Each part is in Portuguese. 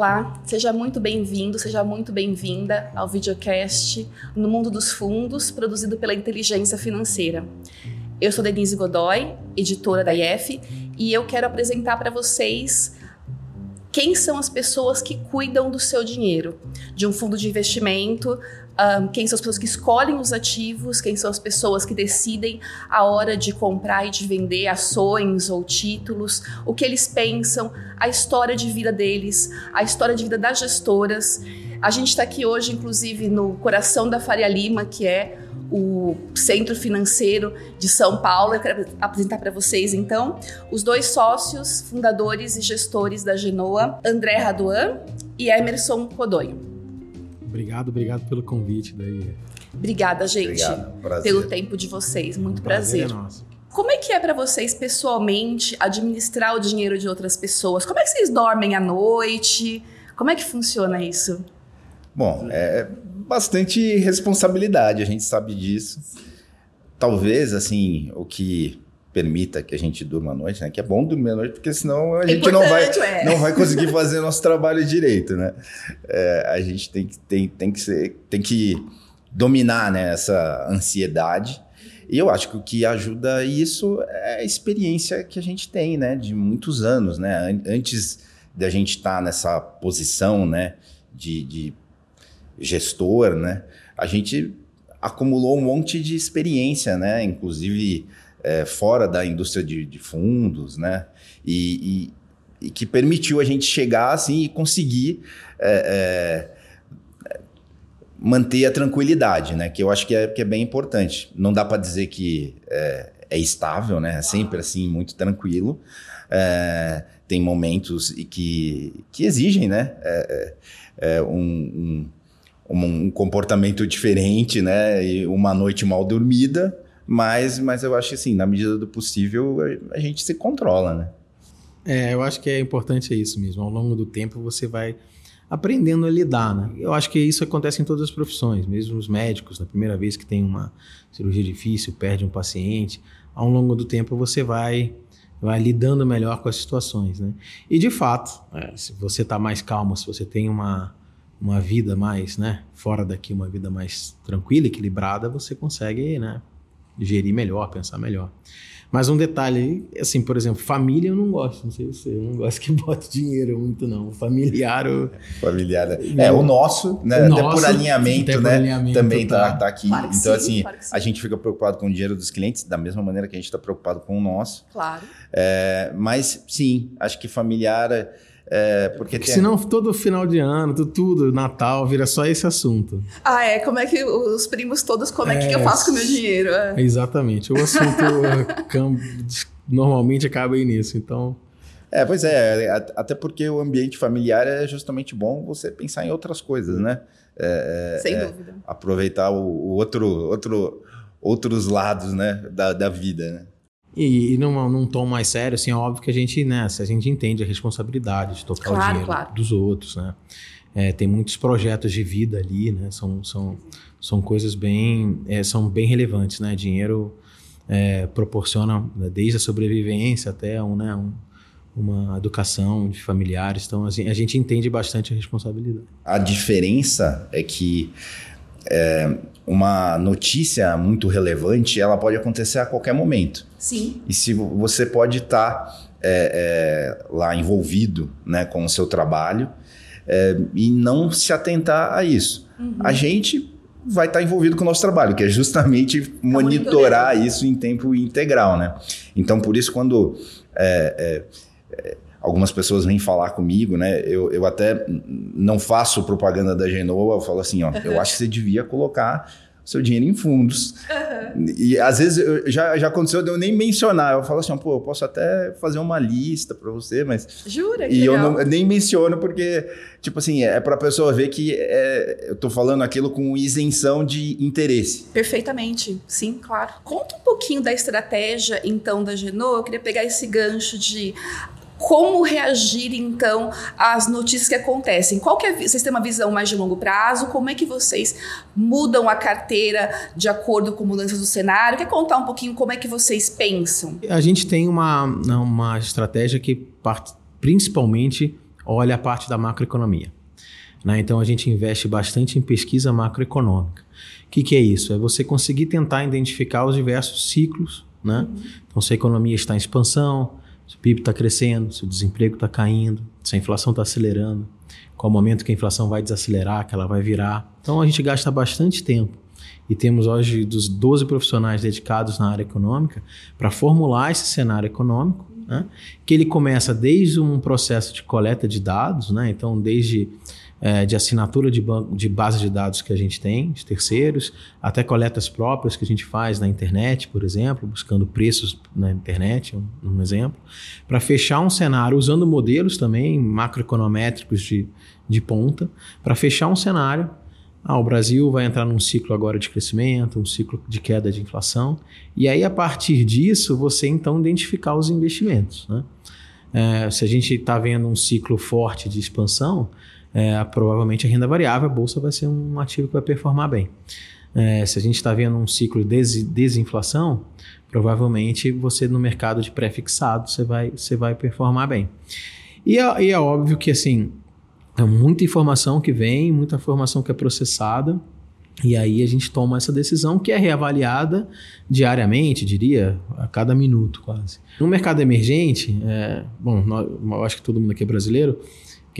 Olá, seja muito bem-vindo, seja muito bem-vinda ao videocast No Mundo dos Fundos, produzido pela Inteligência Financeira. Eu sou Denise Godoy, editora da IF, e eu quero apresentar para vocês quem são as pessoas que cuidam do seu dinheiro, de um fundo de investimento, um, quem são as pessoas que escolhem os ativos, quem são as pessoas que decidem a hora de comprar e de vender ações ou títulos, o que eles pensam, a história de vida deles, a história de vida das gestoras. A gente está aqui hoje, inclusive, no coração da Faria Lima, que é o Centro Financeiro de São Paulo. Eu quero apresentar para vocês, então, os dois sócios, fundadores e gestores da Genoa, André Raduan e Emerson Codonho. Obrigado, obrigado pelo convite daí. Obrigada, gente, Obrigado, pelo tempo de vocês. Muito prazer. prazer. É nosso. Como é que é para vocês pessoalmente administrar o dinheiro de outras pessoas? Como é que vocês dormem à noite? Como é que funciona isso? Bom, é bastante responsabilidade, a gente sabe disso. Talvez, assim, o que permita que a gente durma à noite, né? Que é bom dormir à noite, porque senão a é gente não vai, é. não vai conseguir fazer nosso trabalho direito, né? É, a gente tem que, tem, tem, que ser, tem que dominar né, essa ansiedade. E eu acho que o que ajuda isso é a experiência que a gente tem, né? De muitos anos, né? Antes de a gente estar tá nessa posição, né? De, de gestor, né? A gente acumulou um monte de experiência, né? Inclusive é, fora da indústria de, de fundos, né? E, e, e, que permitiu a gente chegar assim e conseguir é, é, manter a tranquilidade, né? Que eu acho que é, que é bem importante. Não dá para dizer que é, é, estável, né? É sempre assim, muito tranquilo. É, tem momentos que, que exigem, né? É, um, um, um comportamento diferente, né? E uma noite mal dormida mas, mas eu acho que, assim, na medida do possível, a, a gente se controla, né? É, eu acho que é importante isso mesmo. Ao longo do tempo, você vai aprendendo a lidar, né? Eu acho que isso acontece em todas as profissões, mesmo os médicos, na primeira vez que tem uma cirurgia difícil, perde um paciente, ao longo do tempo você vai vai lidando melhor com as situações, né? E de fato, é, se você está mais calmo, se você tem uma uma vida mais, né, fora daqui, uma vida mais tranquila, equilibrada, você consegue, né, gerir melhor, pensar melhor. Mas um detalhe, assim, por exemplo, família eu não gosto, não sei você, eu não gosto que bote dinheiro muito, não. Familiar. Eu... Familiar, né? É, o nosso, né? O até nosso, por alinhamento, até né? Por alinhamento, também tá, tá, tá aqui. Claro então, sim, assim, a gente fica preocupado com o dinheiro dos clientes, da mesma maneira que a gente está preocupado com o nosso. Claro. É, mas sim, acho que familiar. É, porque, porque tem... senão todo final de ano, tudo, tudo, Natal, vira só esse assunto. Ah, é? Como é que os primos todos, como é, é que eu faço com o meu dinheiro? É. Exatamente. O assunto normalmente acaba aí nisso, então... É, pois é, até porque o ambiente familiar é justamente bom você pensar em outras coisas, né? É, é Sem é, dúvida. Aproveitar o, o, outro, outro, outros lados né, da, da vida, né? E, e num, num tom mais sério, assim, é óbvio que a gente, né, a gente entende a responsabilidade de tocar claro, o dinheiro claro. dos outros, né? É, tem muitos projetos de vida ali, né? São, são, são coisas bem, é, são bem relevantes, né? Dinheiro é, proporciona né, desde a sobrevivência até um, né, um, uma educação de familiares. Então, assim, a gente entende bastante a responsabilidade. A diferença é que é, uma notícia muito relevante, ela pode acontecer a qualquer momento. Sim. E se você pode estar tá, é, é, lá envolvido né, com o seu trabalho é, e não se atentar a isso. Uhum. A gente vai estar tá envolvido com o nosso trabalho, que é justamente tá monitorar isso em tempo integral, né? Então, por isso, quando é, é, algumas pessoas vêm falar comigo, né? Eu, eu até não faço propaganda da Genoa, eu falo assim, ó, eu acho que você devia colocar seu dinheiro em fundos. Uhum. E às vezes eu, já, já aconteceu de eu nem mencionar. Eu falo assim, pô, eu posso até fazer uma lista para você, mas. Jura? Que e legal. eu, não, eu nem menciono porque, tipo assim, é para a pessoa ver que é, eu tô falando aquilo com isenção de interesse. Perfeitamente, sim, claro. Conta um pouquinho da estratégia, então, da Genoa. Eu queria pegar esse gancho de como reagir então às notícias que acontecem? Qual que é, vocês têm uma visão mais de longo prazo? Como é que vocês mudam a carteira de acordo com mudanças do cenário? Quer contar um pouquinho como é que vocês pensam? A gente tem uma, uma estratégia que parte principalmente olha a parte da macroeconomia. Né? Então a gente investe bastante em pesquisa macroeconômica. O que, que é isso? É você conseguir tentar identificar os diversos ciclos. Né? Uhum. Então, se a economia está em expansão, se o PIB está crescendo, se o desemprego está caindo, se a inflação está acelerando, qual o momento que a inflação vai desacelerar, que ela vai virar. Então a gente gasta bastante tempo e temos hoje dos 12 profissionais dedicados na área econômica para formular esse cenário econômico, né? que ele começa desde um processo de coleta de dados, né? então desde é, de assinatura de, banco, de base de dados que a gente tem, de terceiros, até coletas próprias que a gente faz na internet, por exemplo, buscando preços na internet, um, um exemplo, para fechar um cenário usando modelos também macroeconométricos de, de ponta, para fechar um cenário. Ah, o Brasil vai entrar num ciclo agora de crescimento, um ciclo de queda de inflação, e aí a partir disso você então identificar os investimentos. Né? É, se a gente está vendo um ciclo forte de expansão, é, provavelmente a renda variável, a bolsa vai ser um ativo que vai performar bem. É, se a gente está vendo um ciclo de des desinflação, provavelmente você no mercado de pré-fixado você vai, você vai performar bem. E é, e é óbvio que assim, é muita informação que vem, muita informação que é processada, e aí a gente toma essa decisão que é reavaliada diariamente, diria, a cada minuto quase. No mercado emergente, é, bom, nós, eu acho que todo mundo aqui é brasileiro,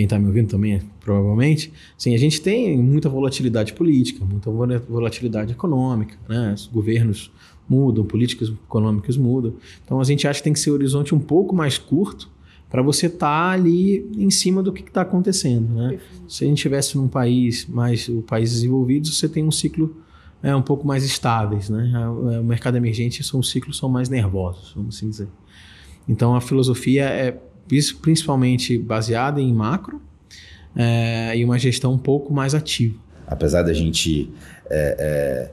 quem está me ouvindo também, provavelmente, sim, a gente tem muita volatilidade política, muita volatilidade econômica, né? Os governos mudam, políticas econômicas mudam. Então a gente acha que tem que ser um horizonte um pouco mais curto para você estar tá ali em cima do que está acontecendo, né? Se a gente estivesse num país mais, o país desenvolvido, você tem um ciclo é, um pouco mais estáveis, né? O mercado emergente são os ciclos são mais nervosos, vamos assim dizer. Então a filosofia é principalmente baseada em macro é, e uma gestão um pouco mais ativa. Apesar da gente é, é,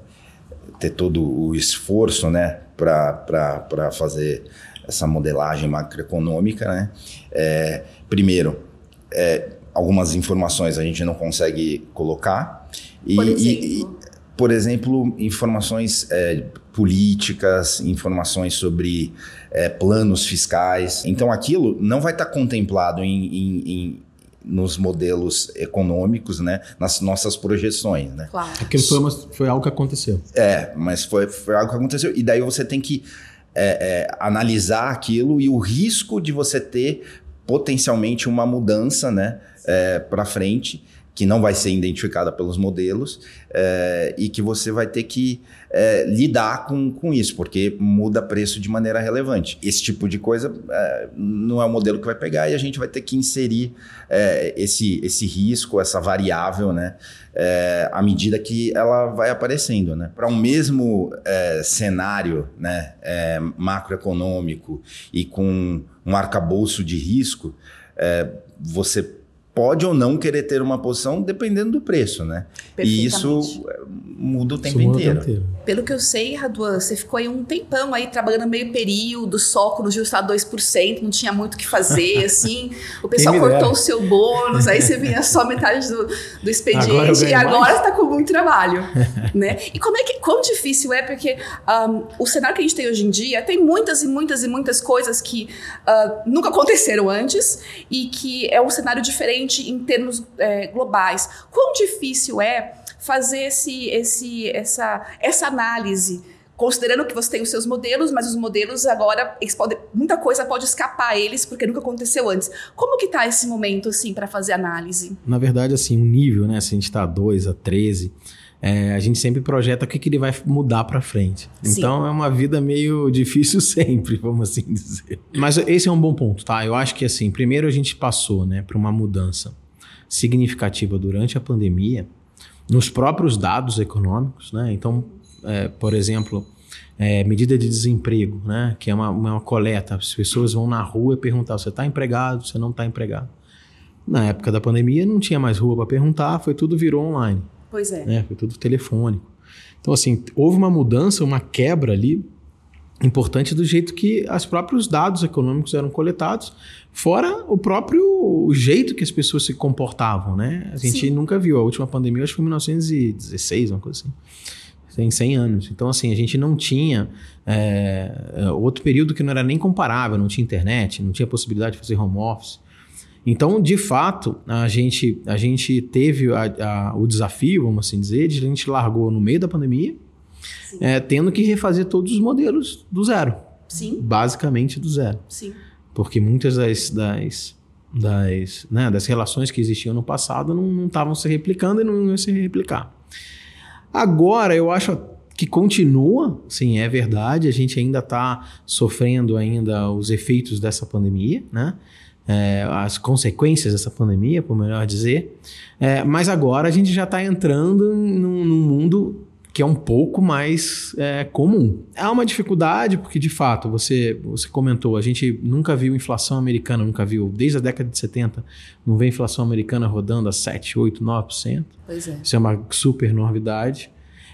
ter todo o esforço né, para fazer essa modelagem macroeconômica, né, é, primeiro, é, algumas informações a gente não consegue colocar. E, por exemplo, e, e, por exemplo informações é, políticas, informações sobre é, planos fiscais. Então, aquilo não vai estar contemplado em, em, em nos modelos econômicos, né, nas nossas projeções, né. Claro. Aquilo foi, uma, foi algo que aconteceu. É, mas foi, foi algo que aconteceu. E daí você tem que é, é, analisar aquilo e o risco de você ter potencialmente uma mudança, né, é, para frente que não vai ser identificada pelos modelos é, e que você vai ter que é, lidar com, com isso, porque muda preço de maneira relevante. Esse tipo de coisa é, não é o modelo que vai pegar e a gente vai ter que inserir esse, esse risco, essa variável, né? à medida que ela vai aparecendo. Né? Para um mesmo cenário né, macroeconômico e com um arcabouço de risco, você pode ou não querer ter uma posição dependendo do preço, né? E isso muda o tempo, inteiro. inteiro. Pelo que eu sei, Raduan, você ficou aí um tempão aí trabalhando meio período, só com no ajustado 2%, não tinha muito o que fazer, assim. O pessoal cortou o seu bônus, aí você vinha só metade do, do expediente agora e agora está com muito trabalho, né? E como é que, quão difícil é, porque um, o cenário que a gente tem hoje em dia tem muitas e muitas e muitas coisas que uh, nunca aconteceram antes e que é um cenário diferente em termos é, globais. Quão difícil é fazer esse, esse, essa, essa análise? Considerando que você tem os seus modelos, mas os modelos agora, podem, muita coisa pode escapar a eles porque nunca aconteceu antes. Como que está esse momento, assim, para fazer análise? Na verdade, assim, um nível, né? Se a gente está a 2, a 13, é, a gente sempre projeta o que, que ele vai mudar para frente. Sim. Então é uma vida meio difícil sempre, vamos assim dizer. Mas esse é um bom ponto, tá? Eu acho que assim, primeiro a gente passou, né, para uma mudança significativa durante a pandemia nos próprios dados econômicos, né? Então, é, por exemplo, é, medida de desemprego, né? Que é uma, uma coleta. As pessoas vão na rua e perguntar: você está empregado? Você não está empregado? Na época da pandemia não tinha mais rua para perguntar, foi tudo virou online. Pois é. Né? Foi tudo telefônico. Então, assim, houve uma mudança, uma quebra ali importante do jeito que os próprios dados econômicos eram coletados, fora o próprio jeito que as pessoas se comportavam, né? A gente Sim. nunca viu. A última pandemia, acho que foi em 1916, uma coisa assim. Tem 100 anos. Então, assim, a gente não tinha é, outro período que não era nem comparável, não tinha internet, não tinha possibilidade de fazer home office. Então, de fato, a gente, a gente teve a, a, o desafio, vamos assim dizer, de a gente largou no meio da pandemia, é, tendo que refazer todos os modelos do zero. Sim. Basicamente do zero. Sim. Porque muitas das, das, das, né, das relações que existiam no passado não estavam se replicando e não iam se replicar. Agora, eu acho que continua, sim, é verdade, a gente ainda está sofrendo ainda os efeitos dessa pandemia, né? É, as consequências dessa pandemia, por melhor dizer. É, mas agora a gente já está entrando num, num, mundo que é um pouco mais é, comum. Há uma dificuldade, porque de fato, você, você comentou, a gente nunca viu inflação americana, nunca viu, desde a década de 70, não vê inflação americana rodando a 7, 8, 9%. Pois é. Isso é uma super novidade.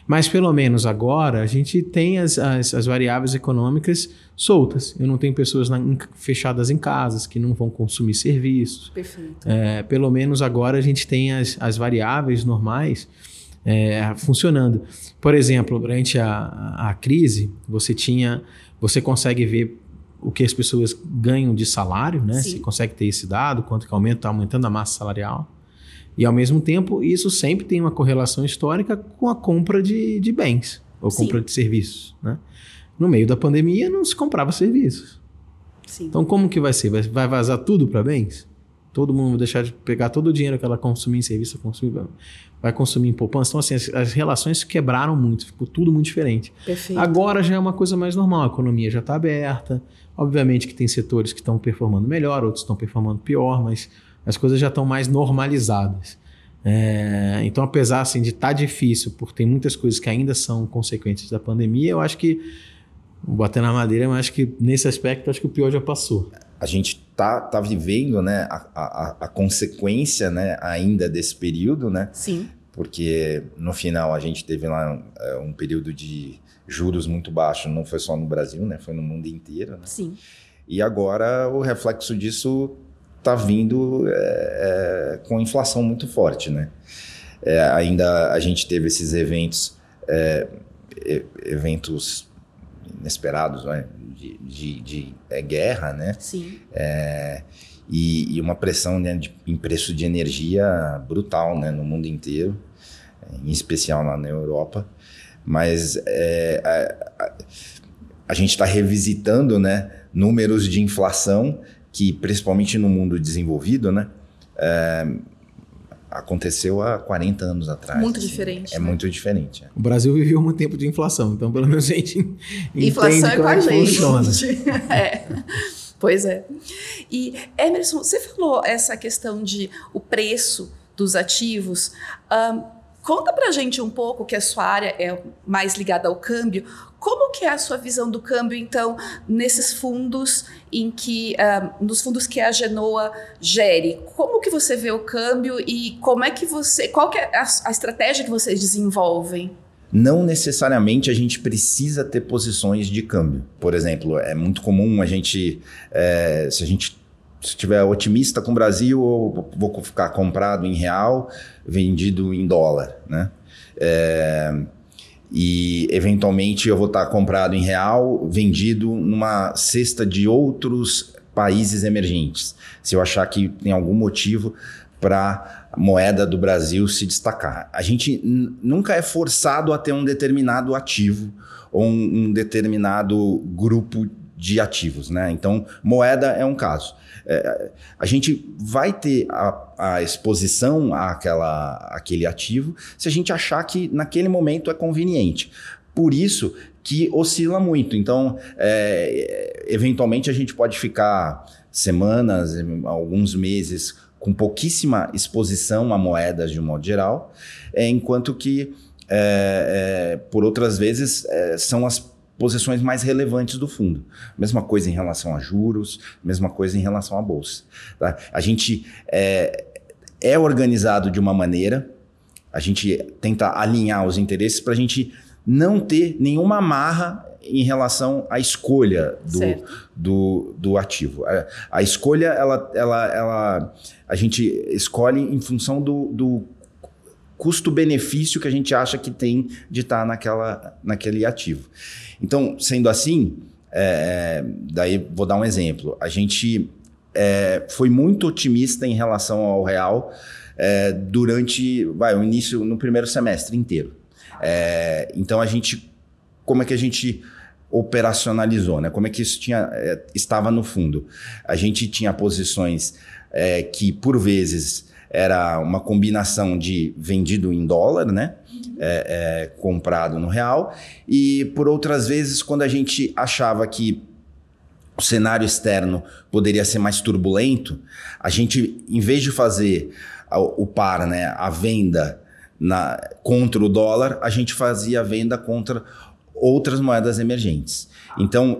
Mas pelo menos agora a gente tem as, as, as variáveis econômicas soltas. Eu não tenho pessoas na, fechadas em casas que não vão consumir serviços. Perfeito. É, pelo menos agora a gente tem as, as variáveis normais é, funcionando. Por exemplo, durante a, a crise, você tinha. Você consegue ver o que as pessoas ganham de salário, né? Sim. Você consegue ter esse dado, quanto que aumenta, está aumentando a massa salarial. E ao mesmo tempo, isso sempre tem uma correlação histórica com a compra de, de bens ou Sim. compra de serviços. Né? No meio da pandemia não se comprava serviços. Sim. Então como que vai ser? Vai, vai vazar tudo para bens? Todo mundo vai deixar de pegar todo o dinheiro que ela consumir em serviço, consumir, vai consumir em poupança. Então assim, as, as relações se quebraram muito, ficou tudo muito diferente. Perfeito. Agora já é uma coisa mais normal, a economia já está aberta. Obviamente que tem setores que estão performando melhor, outros estão performando pior, mas as coisas já estão mais normalizadas. É, então, apesar assim, de estar tá difícil, porque tem muitas coisas que ainda são consequências da pandemia, eu acho que, bater na madeira, mas acho que nesse aspecto, acho que o pior já passou. A gente tá, tá vivendo né, a, a, a consequência né, ainda desse período, né? Sim. Porque no final a gente teve lá um, um período de juros muito baixo, não foi só no Brasil, né? Foi no mundo inteiro. Né? Sim. E agora o reflexo disso está vindo é, é, com inflação muito forte, né? É, ainda a gente teve esses eventos, é, eventos inesperados, né? de, de, de é, guerra, né? Sim. É, e, e, uma pressão né, de, em preço de energia brutal, né? No mundo inteiro, em especial lá na Europa. Mas a, a, a gente está revisitando, né? Números de inflação que principalmente no mundo desenvolvido, né, é, aconteceu há 40 anos atrás. Muito assim, diferente. É né? muito diferente. É. O Brasil viveu um tempo de inflação, então pelo menos a gente inflação entende é como com é a que gente. funciona. é. Pois é. E Emerson, você falou essa questão de o preço dos ativos. Um, conta pra gente um pouco que a sua área é mais ligada ao câmbio. Como que é a sua visão do câmbio, então, nesses fundos em que, uh, nos fundos que a Genoa gere? Como que você vê o câmbio e como é que você, qual que é a, a estratégia que vocês desenvolvem? Não necessariamente a gente precisa ter posições de câmbio. Por exemplo, é muito comum a gente, é, se a gente estiver otimista com o Brasil, eu vou ficar comprado em real, vendido em dólar, né? É, e eventualmente eu vou estar comprado em real, vendido numa cesta de outros países emergentes, se eu achar que tem algum motivo para a moeda do Brasil se destacar. A gente nunca é forçado a ter um determinado ativo ou um, um determinado grupo de ativos, né? Então, moeda é um caso. É, a gente vai ter a, a exposição àquela, àquele ativo se a gente achar que naquele momento é conveniente. Por isso que oscila muito. Então, é, eventualmente a gente pode ficar semanas, alguns meses com pouquíssima exposição a moedas de um modo geral, enquanto que é, é por outras vezes é, são as posições mais relevantes do fundo. Mesma coisa em relação a juros, mesma coisa em relação à bolsa. Tá? A gente é, é organizado de uma maneira, a gente tenta alinhar os interesses para a gente não ter nenhuma amarra em relação à escolha do, do, do, ativo. A, a, escolha, ela, ela, ela, a gente escolhe em função do, do custo-benefício que a gente acha que tem de estar naquela, naquele ativo. Então, sendo assim, é, daí vou dar um exemplo. A gente é, foi muito otimista em relação ao real é, durante vai, o início, no primeiro semestre inteiro. É, então a gente, como é que a gente operacionalizou, né? Como é que isso tinha, é, estava no fundo? A gente tinha posições é, que por vezes era uma combinação de vendido em dólar, né? É, é, comprado no real, e por outras vezes, quando a gente achava que o cenário externo poderia ser mais turbulento, a gente, em vez de fazer o par, né, a venda na, contra o dólar, a gente fazia a venda contra outras moedas emergentes. Então,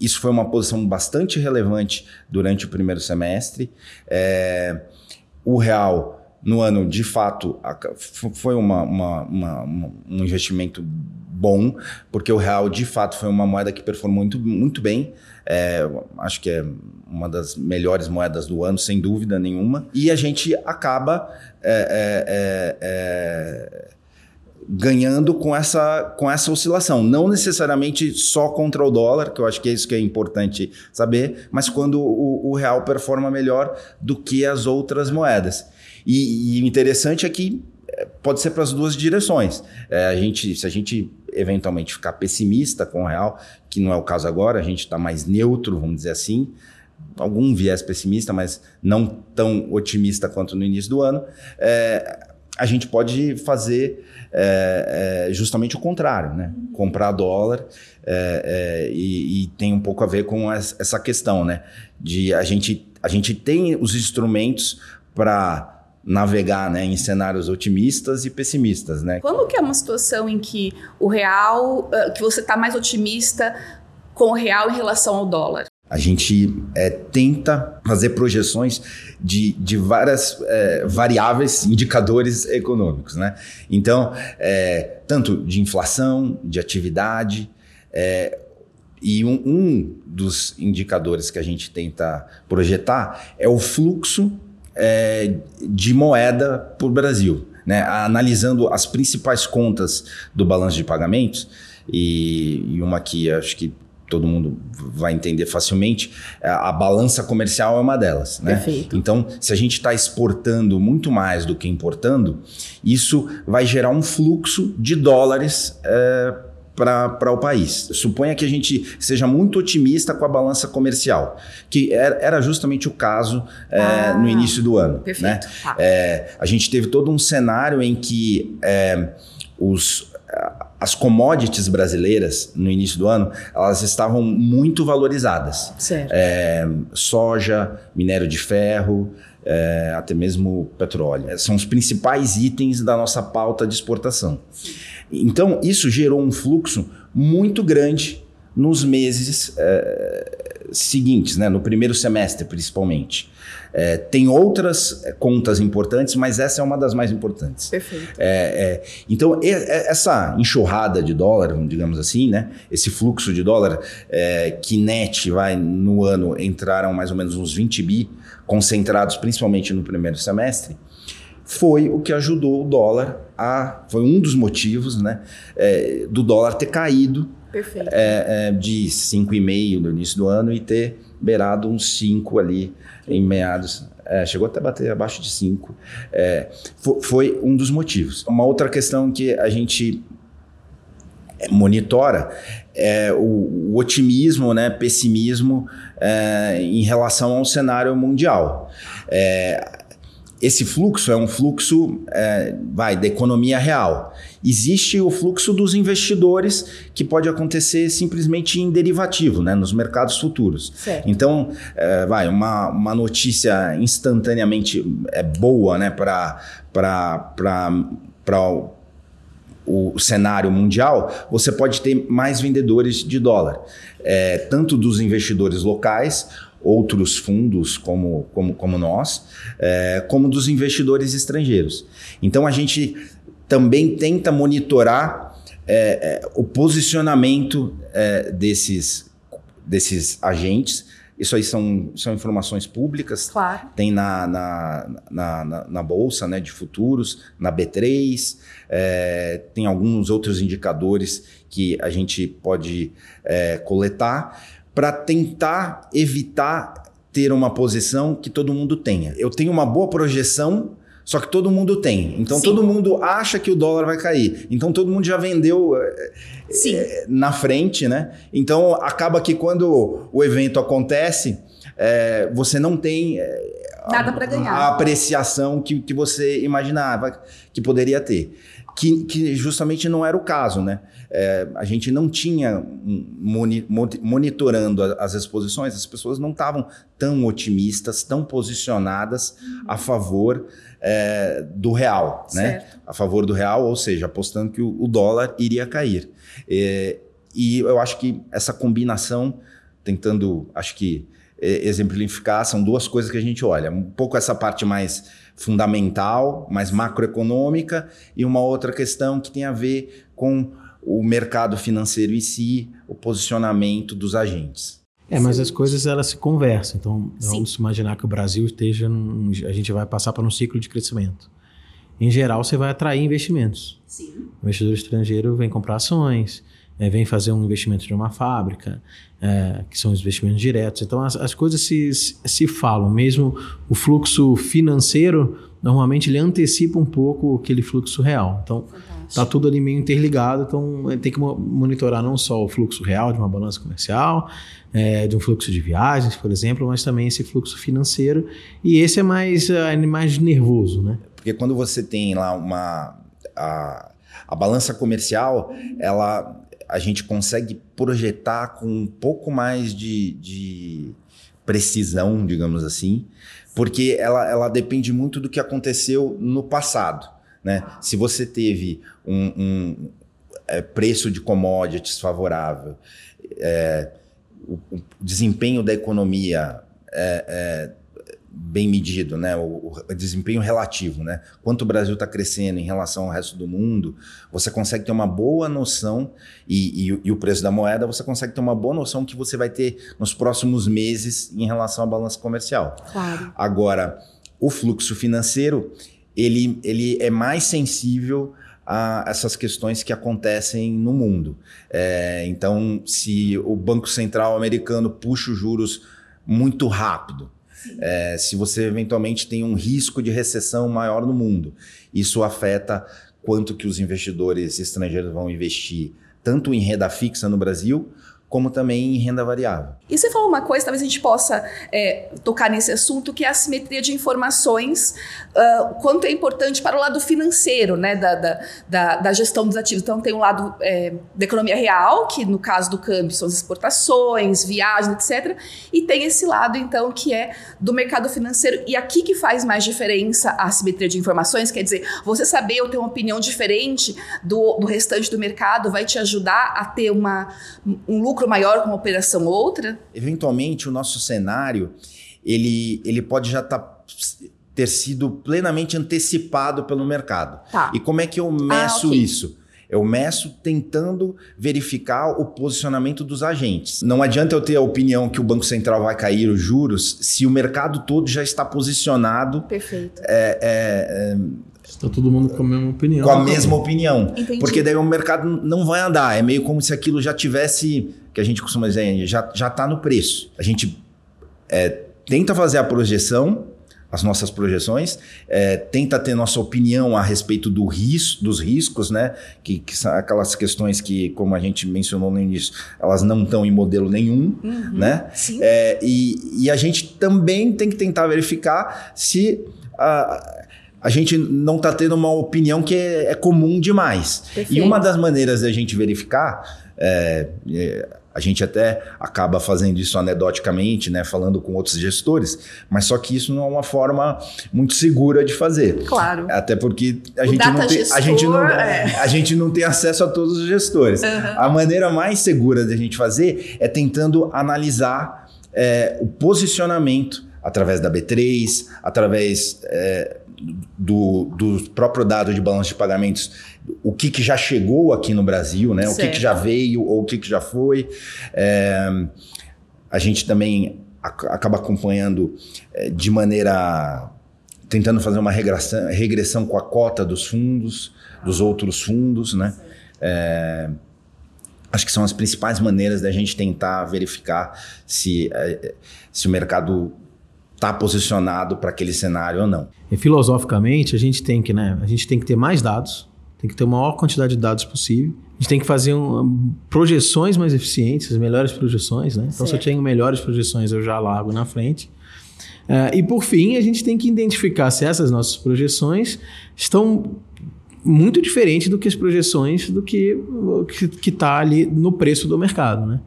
isso foi uma posição bastante relevante durante o primeiro semestre. É, o real no ano, de fato, foi uma, uma, uma, um investimento bom, porque o real, de fato, foi uma moeda que performou muito, muito bem. É, acho que é uma das melhores moedas do ano, sem dúvida nenhuma. E a gente acaba é, é, é, é ganhando com essa, com essa oscilação. Não necessariamente só contra o dólar, que eu acho que é isso que é importante saber, mas quando o, o real performa melhor do que as outras moedas. E, o interessante é que é, pode ser para as duas direções. É, a gente, se a gente eventualmente ficar pessimista com o real, que não é o caso agora, a gente está mais neutro, vamos dizer assim, algum viés pessimista, mas não tão otimista quanto no início do ano, é, a gente pode fazer é, é, justamente o contrário, né? Comprar dólar é, é, e, e, tem um pouco a ver com essa questão, né? De a gente, a gente tem os instrumentos para navegar né, em cenários otimistas e pessimistas, né? Quando que é uma situação em que o real, que você está mais otimista com o real em relação ao dólar? A gente é, tenta fazer projeções de, de várias é, variáveis, indicadores econômicos. Né? Então, é, tanto de inflação, de atividade, e um, um, dos indicadores que a gente tenta projetar é o fluxo é, de moeda para o Brasil. Né? Analisando as principais contas do balanço de pagamentos, e, e uma que acho que todo mundo vai entender facilmente, é, a balança comercial é uma delas. Né? Perfeito. Então, se a gente está exportando muito mais do que importando, isso vai gerar um fluxo de dólares é, para o país. Suponha que a gente seja muito otimista com a balança comercial, que era justamente o caso é, ah, no início do ano. Perfeito. Né? Tá. É, a gente teve todo um cenário em que é, os as commodities brasileiras no início do ano elas estavam muito valorizadas. Certo. É, soja, minério de ferro, é, até mesmo petróleo. É, são os principais itens da nossa pauta de exportação. Então, isso gerou um fluxo muito grande nos meses é, seguintes, né? no primeiro semestre principalmente. É, tem outras é, contas importantes, mas essa é uma das mais importantes. Perfeito. É, então, e, essa enxurrada de dólar, digamos assim, né? esse fluxo de dólar, que net vai no ano entraram mais ou menos uns 20 bi, concentrados principalmente no primeiro semestre, foi o que ajudou o dólar a. Foi um dos motivos né, do dólar ter caído Perfeito. É, é, de 5,5 no início do ano e ter beirado uns 5 ali em meados. É, chegou até a bater abaixo de 5. É, foi, foi um dos motivos. Uma outra questão que a gente monitora é o, o otimismo, né, pessimismo é, em relação ao cenário mundial. É, esse fluxo é um fluxo é, vai da economia real. Existe o fluxo dos investidores que pode acontecer simplesmente em derivativo, né, nos mercados futuros. Certo. Então, é, vai uma, uma notícia instantaneamente é boa, né, para para o cenário mundial, você pode ter mais vendedores de dólar, é, tanto dos investidores locais outros fundos como, como, como nós, é, como dos investidores estrangeiros. Então a gente também tenta monitorar é, é, o posicionamento é, desses, desses agentes. Isso aí são, são informações públicas. Claro. Tem na, na, na, na, na Bolsa né, de Futuros, na B3, é, tem alguns outros indicadores que a gente pode é, coletar para tentar evitar ter uma posição que todo mundo tenha. Eu tenho uma boa projeção, só que todo mundo tem. Então Sim. todo mundo acha que o dólar vai cair. Então todo mundo já vendeu é, na frente, né? Então acaba que quando o evento acontece, é, você não tem nada para ganhar. A apreciação que, que você imaginava que poderia ter. Que, que justamente não era o caso, né? É, a gente não tinha moni, monitorando as exposições, as pessoas não estavam tão otimistas, tão posicionadas a favor é, do real, né? certo. né? A favor do real, ou seja, apostando que o, o dólar iria cair. É, e eu acho que essa combinação, tentando, acho que exemplificar, são duas coisas que a gente olha. Um pouco essa parte mais fundamental, mais macroeconômica, e uma outra questão que tem a ver com o mercado financeiro em si, o posicionamento dos agentes. É, mas Sim. as coisas elas se conversam. Então, Sim. vamos imaginar que o Brasil esteja num, a gente vai passar para um ciclo de crescimento. Em geral, você vai atrair investimentos. Sim. O investidor estrangeiro vem comprar ações, é, vem fazer um investimento de uma fábrica, é, que são os investimentos diretos. Então as, as coisas se, se falam, mesmo o fluxo financeiro, normalmente ele antecipa um pouco aquele fluxo real. Então está tudo ali meio interligado, então tem que monitorar não só o fluxo real de uma balança comercial, é, de um fluxo de viagens, por exemplo, mas também esse fluxo financeiro. E esse é mais, é, mais nervoso, né? Porque quando você tem lá uma. A, a balança comercial, ela a gente consegue projetar com um pouco mais de, de precisão, digamos assim, porque ela, ela depende muito do que aconteceu no passado. Né? Se você teve um, um é, preço de commodities favorável, é, o, o, desempenho da economia é, é bem medido, né? O, o, desempenho relativo, né? Quanto o Brasil está crescendo em relação ao resto do mundo, você consegue ter uma boa noção e, e, e, o preço da moeda, você consegue ter uma boa noção que você vai ter nos próximos meses em relação à balança comercial. Claro. Agora, o fluxo financeiro, ele, ele é mais sensível a essas questões que acontecem no mundo. É, então, se o Banco Central americano puxa os juros muito rápido, é, se você eventualmente tem um risco de recessão maior no mundo. Isso afeta quanto que os investidores estrangeiros vão investir tanto em renda fixa no Brasil como também em renda variável. E você falou uma coisa, talvez a gente possa é, tocar nesse assunto, que é a simetria de informações, uh, quanto é importante para o lado financeiro, né, da, da, da, da gestão dos ativos. Então, tem o um lado é, da economia real, que no caso do câmbio são as exportações, viagens, etc. E tem esse lado, então, que é do mercado financeiro. E aqui que faz mais diferença a simetria de informações, quer dizer, você saber ou ter uma opinião diferente do, do restante do mercado vai te ajudar a ter uma, um lucro lucro maior com uma operação outra? Eventualmente, o nosso cenário ele, ele pode já estar tá, ter sido plenamente antecipado pelo mercado. Tá. E como é que eu meço ah, okay. isso? Eu meço tentando verificar o posicionamento dos agentes. Não adianta eu ter a opinião que o Banco Central vai cair os juros se o mercado todo já está posicionado. Perfeito. É, é, é, Está todo mundo com a mesma opinião. Com a mesma opinião. Entendi. Porque daí o mercado não vai andar. É meio como se aquilo já tivesse, que a gente costuma dizer, já está no preço. A gente é, tenta fazer a projeção, as nossas projeções, é, tenta ter nossa opinião a respeito do risco, dos riscos, né? Que, que, são aquelas questões que, como a gente mencionou no início, elas não estão em modelo nenhum, uhum, né? Sim. É, e, e a gente também tem que tentar verificar se a, a gente não está tendo uma opinião que é, é comum demais. Perfeito. E uma das maneiras da gente verificar, é, é, a gente até acaba fazendo isso anedoticamente, né, falando com outros gestores, mas só que isso não é uma forma muito segura de fazer. Claro. Até porque a, gente não, tem, gestor, a, gente, não, é. a gente não tem acesso a todos os gestores. Uhum. A maneira mais segura da gente fazer é tentando analisar é, o posicionamento através da B3, através é, do, do próprio dado de balanço de pagamentos, o que, que já chegou aqui no Brasil, né? o que, que já veio ou o que, que já foi. É, a gente também acaba acompanhando é, de maneira. tentando fazer uma regressão, regressão com a cota dos fundos, dos outros fundos, né? É, acho que são as principais maneiras da gente tentar verificar se, é, se o mercado está posicionado para aquele cenário ou não. E filosoficamente, a gente tem que, né, a gente tem que ter mais dados, tem que ter a maior quantidade de dados possível. A gente tem que fazer um, projeções mais eficientes, as melhores projeções, né? Então, certo. se eu tenho melhores projeções, eu já largo na frente. Uh, e por fim, a gente tem que identificar se essas nossas projeções estão muito diferentes do que as projeções do que que está ali no preço do mercado, né?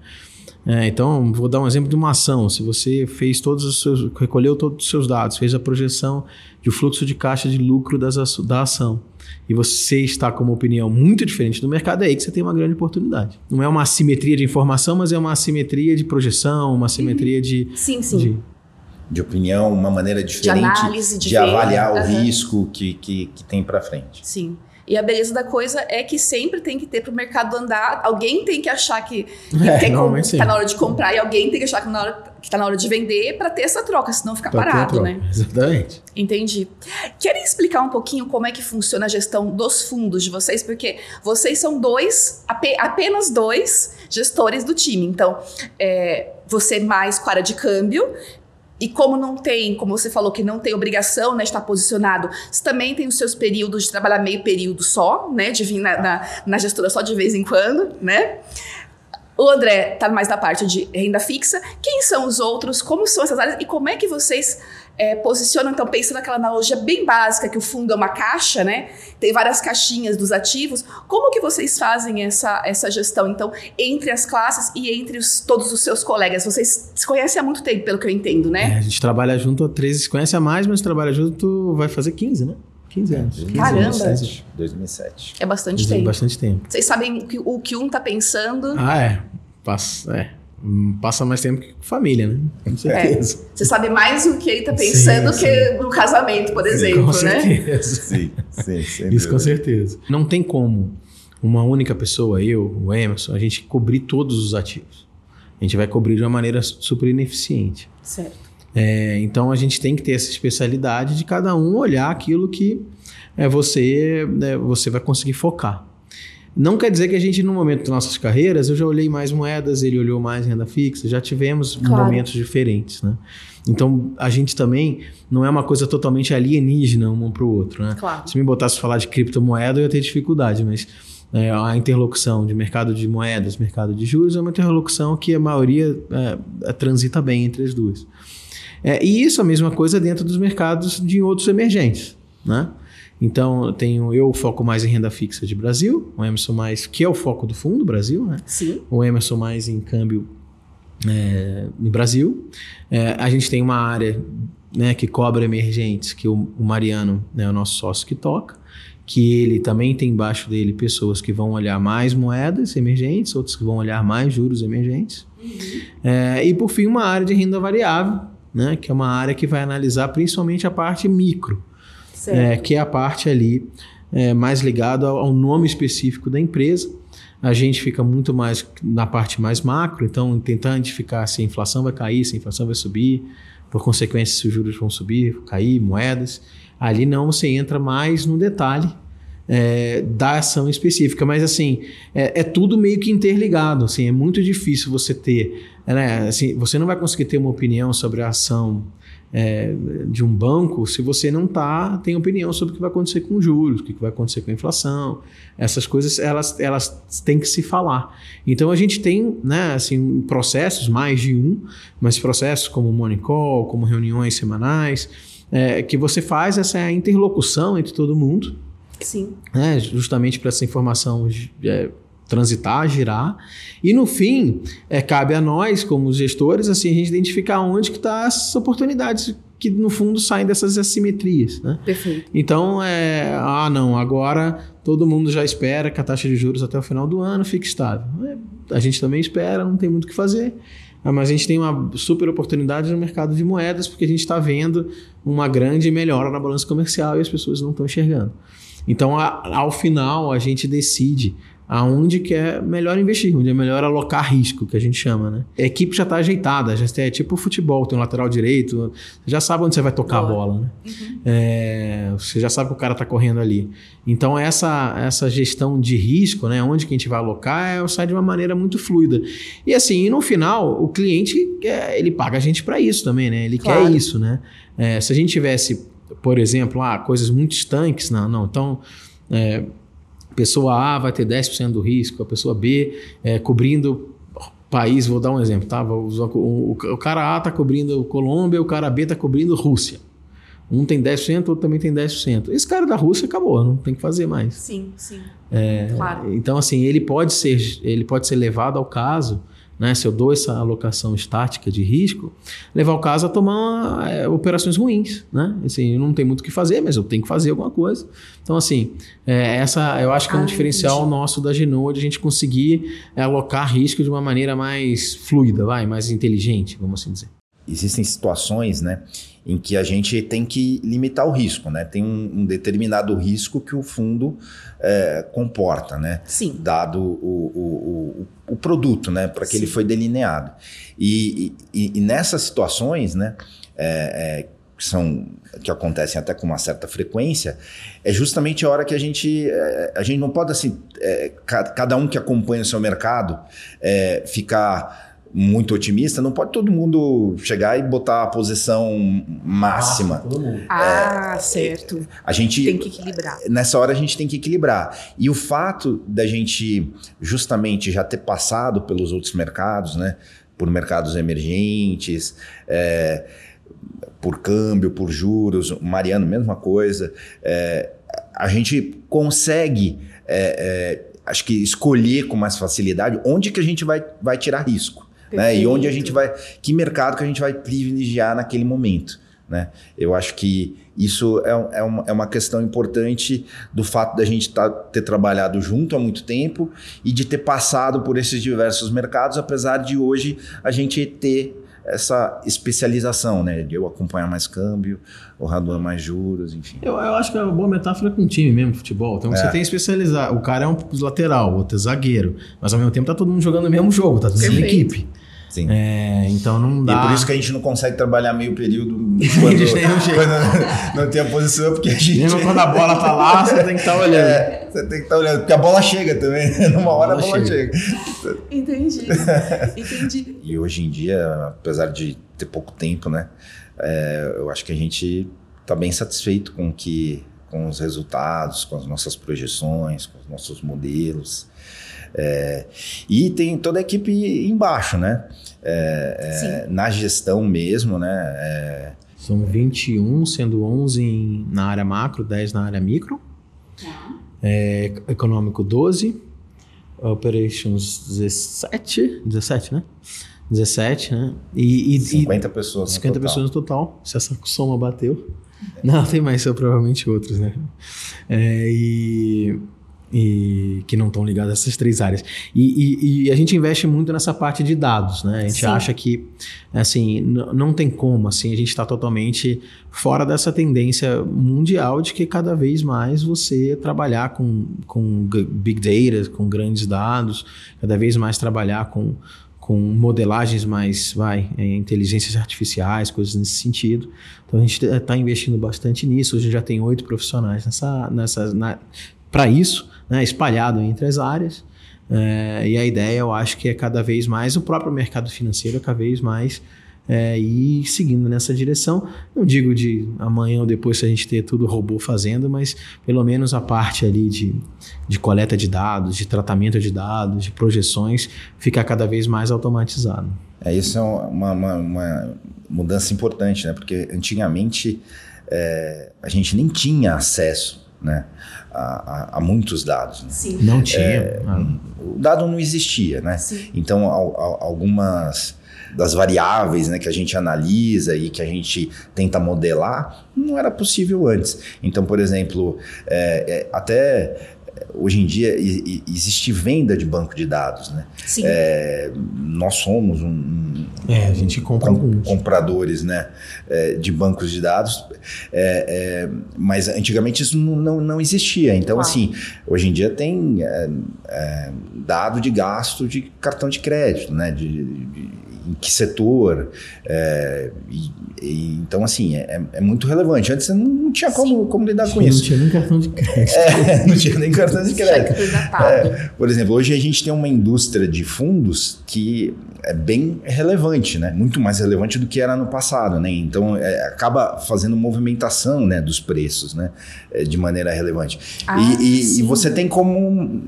É, então, vou dar um exemplo de uma ação. Se você fez todos os seus, recolheu todos os seus dados, fez a projeção de fluxo de caixa de lucro das, da ação, e você está com uma opinião muito diferente do mercado, é aí que você tem uma grande oportunidade. Não é uma assimetria de informação, mas é uma assimetria de projeção, uma assimetria de. Sim, sim. De, de opinião, uma maneira diferente de, análise, de, de avaliar o uhum. risco que, que, que tem para frente. Sim. E a beleza da coisa é que sempre tem que ter para o mercado andar. Alguém tem que achar que, que é, tá na hora de comprar e alguém tem que achar que, na hora, que tá na hora de vender para ter essa troca, senão fica pra parado, né? Exatamente. Entendi. Querem explicar um pouquinho como é que funciona a gestão dos fundos de vocês? Porque vocês são dois, apenas dois gestores do time. Então, é, você mais com área de câmbio e como não tem, como você falou, que não tem obrigação né, estar posicionado, você também tem os seus períodos de trabalhar meio período só, né? De vir na, na, na gestora só de vez em quando, né? O André está mais na parte de renda fixa. Quem são os outros? Como são essas áreas? E como é que vocês é, posicionam, então, pensando naquela analogia bem básica, que o fundo é uma caixa, né? Tem várias caixinhas dos ativos. Como que vocês fazem essa, essa gestão, então, entre as classes e entre os, todos os seus colegas? Vocês se conhecem há muito tempo, pelo que eu entendo, né? É, a gente trabalha junto há 13, se conhece a mais, mas trabalha junto vai fazer 15, né? 15 anos. 15 Caramba! Anos, 2007. É bastante tempo. Bastante tempo. Vocês sabem o que, o que um tá pensando. Ah, é. Passa, é passa mais tempo que com família, né? Com é. certeza. É. Você sabe mais o que ele está pensando sim, que no casamento, por exemplo, sim, com né? Certeza. Sim, sim, sim. Isso com certeza. Não tem como uma única pessoa, eu, o Emerson, a gente cobrir todos os ativos. A gente vai cobrir de uma maneira super ineficiente. Certo. É, então a gente tem que ter essa especialidade de cada um olhar aquilo que é, você, é, você vai conseguir focar. Não quer dizer que a gente, no momento das nossas carreiras, eu já olhei mais moedas, ele olhou mais renda fixa, já tivemos claro. momentos diferentes, né? Então, a gente também não é uma coisa totalmente alienígena um para o outro, né? Claro. Se me botasse a falar de criptomoeda, eu ia ter dificuldade, mas é, a interlocução de mercado de moedas, mercado de juros, é uma interlocução que a maioria é, é transita bem entre as duas. É, e isso é a mesma coisa dentro dos mercados de outros emergentes, né? Então, eu tenho eu foco mais em renda fixa de Brasil, o Emerson mais, que é o foco do fundo Brasil, né? Sim. O Emerson mais em câmbio é, no Brasil. É, a gente tem uma área né, que cobra emergentes, que o, o Mariano é né, o nosso sócio que toca, que ele também tem embaixo dele pessoas que vão olhar mais moedas emergentes, outros que vão olhar mais juros emergentes. Uhum. É, e por fim, uma área de renda variável, né, que é uma área que vai analisar principalmente a parte micro é, que é a parte ali é, mais ligada ao nome específico da empresa. A gente fica muito mais na parte mais macro, então tentar identificar se a inflação vai cair, se a inflação vai subir, por consequência, se os juros vão subir, cair, moedas. Ali não, você entra mais no detalhe é, da ação específica. Mas assim, é, é, tudo meio que interligado. Assim, é muito difícil você ter. Né, assim, você não vai conseguir ter uma opinião sobre a ação é, de um banco se você não tá, tem opinião sobre o que vai acontecer com os juros, o que vai acontecer com a inflação. Essas coisas elas, elas têm que se falar. Então a gente tem né, assim, processos, mais de um, mas processos como morning call, como reuniões semanais, é, que você faz essa interlocução entre todo mundo. Sim. Né, justamente para essa informação é, transitar, girar. E no fim, é, cabe a nós, como gestores, assim, a gente identificar onde que está as oportunidades que no fundo saem dessas assimetrias. Né? Perfeito. Então, é, ah, não, agora todo mundo já espera que a taxa de juros até o final do ano fique estável. É, a gente também espera, não tem muito o que fazer. Ah, mas a gente tem uma super oportunidade no mercado de moedas porque a gente está vendo uma grande melhora na balança comercial e as pessoas não estão enxergando. Então, a, ao final, a gente decide aonde que é melhor investir, onde é melhor alocar risco, que a gente chama, né? A equipe já está ajeitada, já é tipo futebol, tem um lateral direito, você já sabe onde você vai tocar Boa. a bola, né? Uhum. É, você já sabe que o cara está correndo ali. Então essa, essa gestão de risco, né, onde que a gente vai alocar, é, sai de uma maneira muito fluida. E assim, no final, o cliente é, ele paga a gente para isso também, né? Ele claro. quer isso, né? É, se a gente tivesse, por exemplo, ah, coisas muito estanques, não, não. Então, é, pessoa A vai ter 10% do risco, a pessoa B é, cobrindo país, vou dar um exemplo, tá? O, o, o cara A está cobrindo Colômbia, o cara B está cobrindo Rússia. Um tem 10%, outro também tem 10%. Esse cara da Rússia acabou, não tem que fazer mais. Sim, sim. É, claro. Então, assim, ele pode ser, ele pode ser levado ao caso né, se eu dou essa alocação estática de risco, levar o caso a tomar é, operações ruins, né? Assim, não tem muito o que fazer, mas eu tenho que fazer alguma coisa. Então, assim, é, essa eu acho que é um ah, diferencial entendi. nosso da Genoa de a gente conseguir é, alocar risco de uma maneira mais fluida, vai, mais inteligente, vamos assim dizer. Existem situações, né, em que a gente tem que limitar o risco, né? Tem um, um determinado risco que o fundo é, comporta, né? Sim. Dado o, o, o, o produto, né? Para que Sim. ele foi delineado. E, e, e nessas situações, né? É, é, que são que acontecem até com uma certa frequência, é justamente a hora que a gente é, a gente não pode assim é, cada um que acompanha o seu mercado é, ficar muito otimista, não pode todo mundo chegar e botar a posição máxima. Ah, é, certo. A gente tem que equilibrar. Nessa hora a gente tem que equilibrar. E o fato da gente justamente já ter passado pelos outros mercados, né, por mercados emergentes, é, por câmbio, por juros, Mariano, mesma coisa, é, a gente consegue é, é, acho que escolher com mais facilidade onde que a gente vai, vai tirar risco. Né? E onde a gente vai. Que mercado que a gente vai privilegiar naquele momento. Né? Eu acho que isso é, é, uma, é uma questão importante do fato da gente tá, ter trabalhado junto há muito tempo e de ter passado por esses diversos mercados, apesar de hoje a gente ter essa especialização, né? De eu acompanhar mais câmbio, o Raduan mais juros, enfim. Eu, eu acho que é uma boa metáfora com um time mesmo, futebol. Então é. você tem que especializar. O cara é um lateral, o outro é zagueiro. Mas ao mesmo tempo tá todo mundo jogando o mesmo jogo, tá tudo em equipe. Sim. É, então não dá. E por isso que a gente não consegue trabalhar meio período quando, quando não tem a posição, porque a gente. Mesmo quando a bola tá lá, você tem que estar tá olhando. É, você tem que estar tá olhando, porque a bola chega também. Né? Numa hora a bola, a bola chega. chega. Entendi. Entendi. E hoje em dia, apesar de ter pouco tempo, né? É, eu acho que a gente está bem satisfeito com que com os resultados, com as nossas projeções, com os nossos modelos. É, e tem toda a equipe embaixo, né? É, é, na gestão mesmo, né? É, São 21, sendo 11 em, na área macro, 10 na área micro. Tá. É, econômico 12, operations 17, 17, né? 17, né? E, e 50 e, pessoas 50 no pessoas no total, se essa soma bateu. Não, tem mais, são provavelmente outros, né? É, e e que não estão ligados a essas três áreas. E, e, e, a gente investe muito nessa parte de dados, né? A gente Sim. acha que, assim, não tem como, assim, a gente está totalmente fora dessa tendência mundial de que cada vez mais você trabalhar com, com big data, com grandes dados, cada vez mais trabalhar com, com modelagens mais, vai, é, inteligências artificiais, coisas nesse sentido. Então a gente está investindo bastante nisso. Hoje já tem oito profissionais nessa, nessa, na, para isso né, espalhado entre as áreas. É, e a ideia, eu acho que é cada vez mais o próprio mercado financeiro, cada vez mais é, ir seguindo nessa direção. Não digo de amanhã ou depois se a gente ter tudo robô fazendo, mas pelo menos a parte ali de, de coleta de dados, de tratamento de dados, de projeções, ficar cada vez mais automatizado. É, isso é uma, uma, uma mudança importante, né? Porque antigamente é, a gente nem tinha acesso né, a, a, a muitos dados. Né? Sim. Não tinha. É, ah. O dado não existia, né? Sim. Então, algumas das variáveis né, que a gente analisa e que a gente tenta modelar, não era possível antes. Então, por exemplo, é, é, até hoje em dia existe venda de banco de dados, né? Sim. É, nós somos um, É, a gente compra alguns. compradores né, é, de bancos de dados, é, é, mas antigamente isso não, não, não existia. Então, Claro. assim, hoje em dia tem é, é, dado de gasto de cartão de crédito, né? De, de- em que setor. é, e- e- então, assim, é, é muito relevante. Antes você não tinha como, como lidar com não isso. tinha nem cartão de crédito. É, não tinha nem cartão de crédito. Predatado. Por exemplo, hoje a gente tem uma indústria de fundos que é bem relevante, né? Muito mais relevante do que era no passado, né? Então é, acaba fazendo movimentação, né, dos preços, né, é, de maneira relevante. Ah, e, e- e sim. você tem como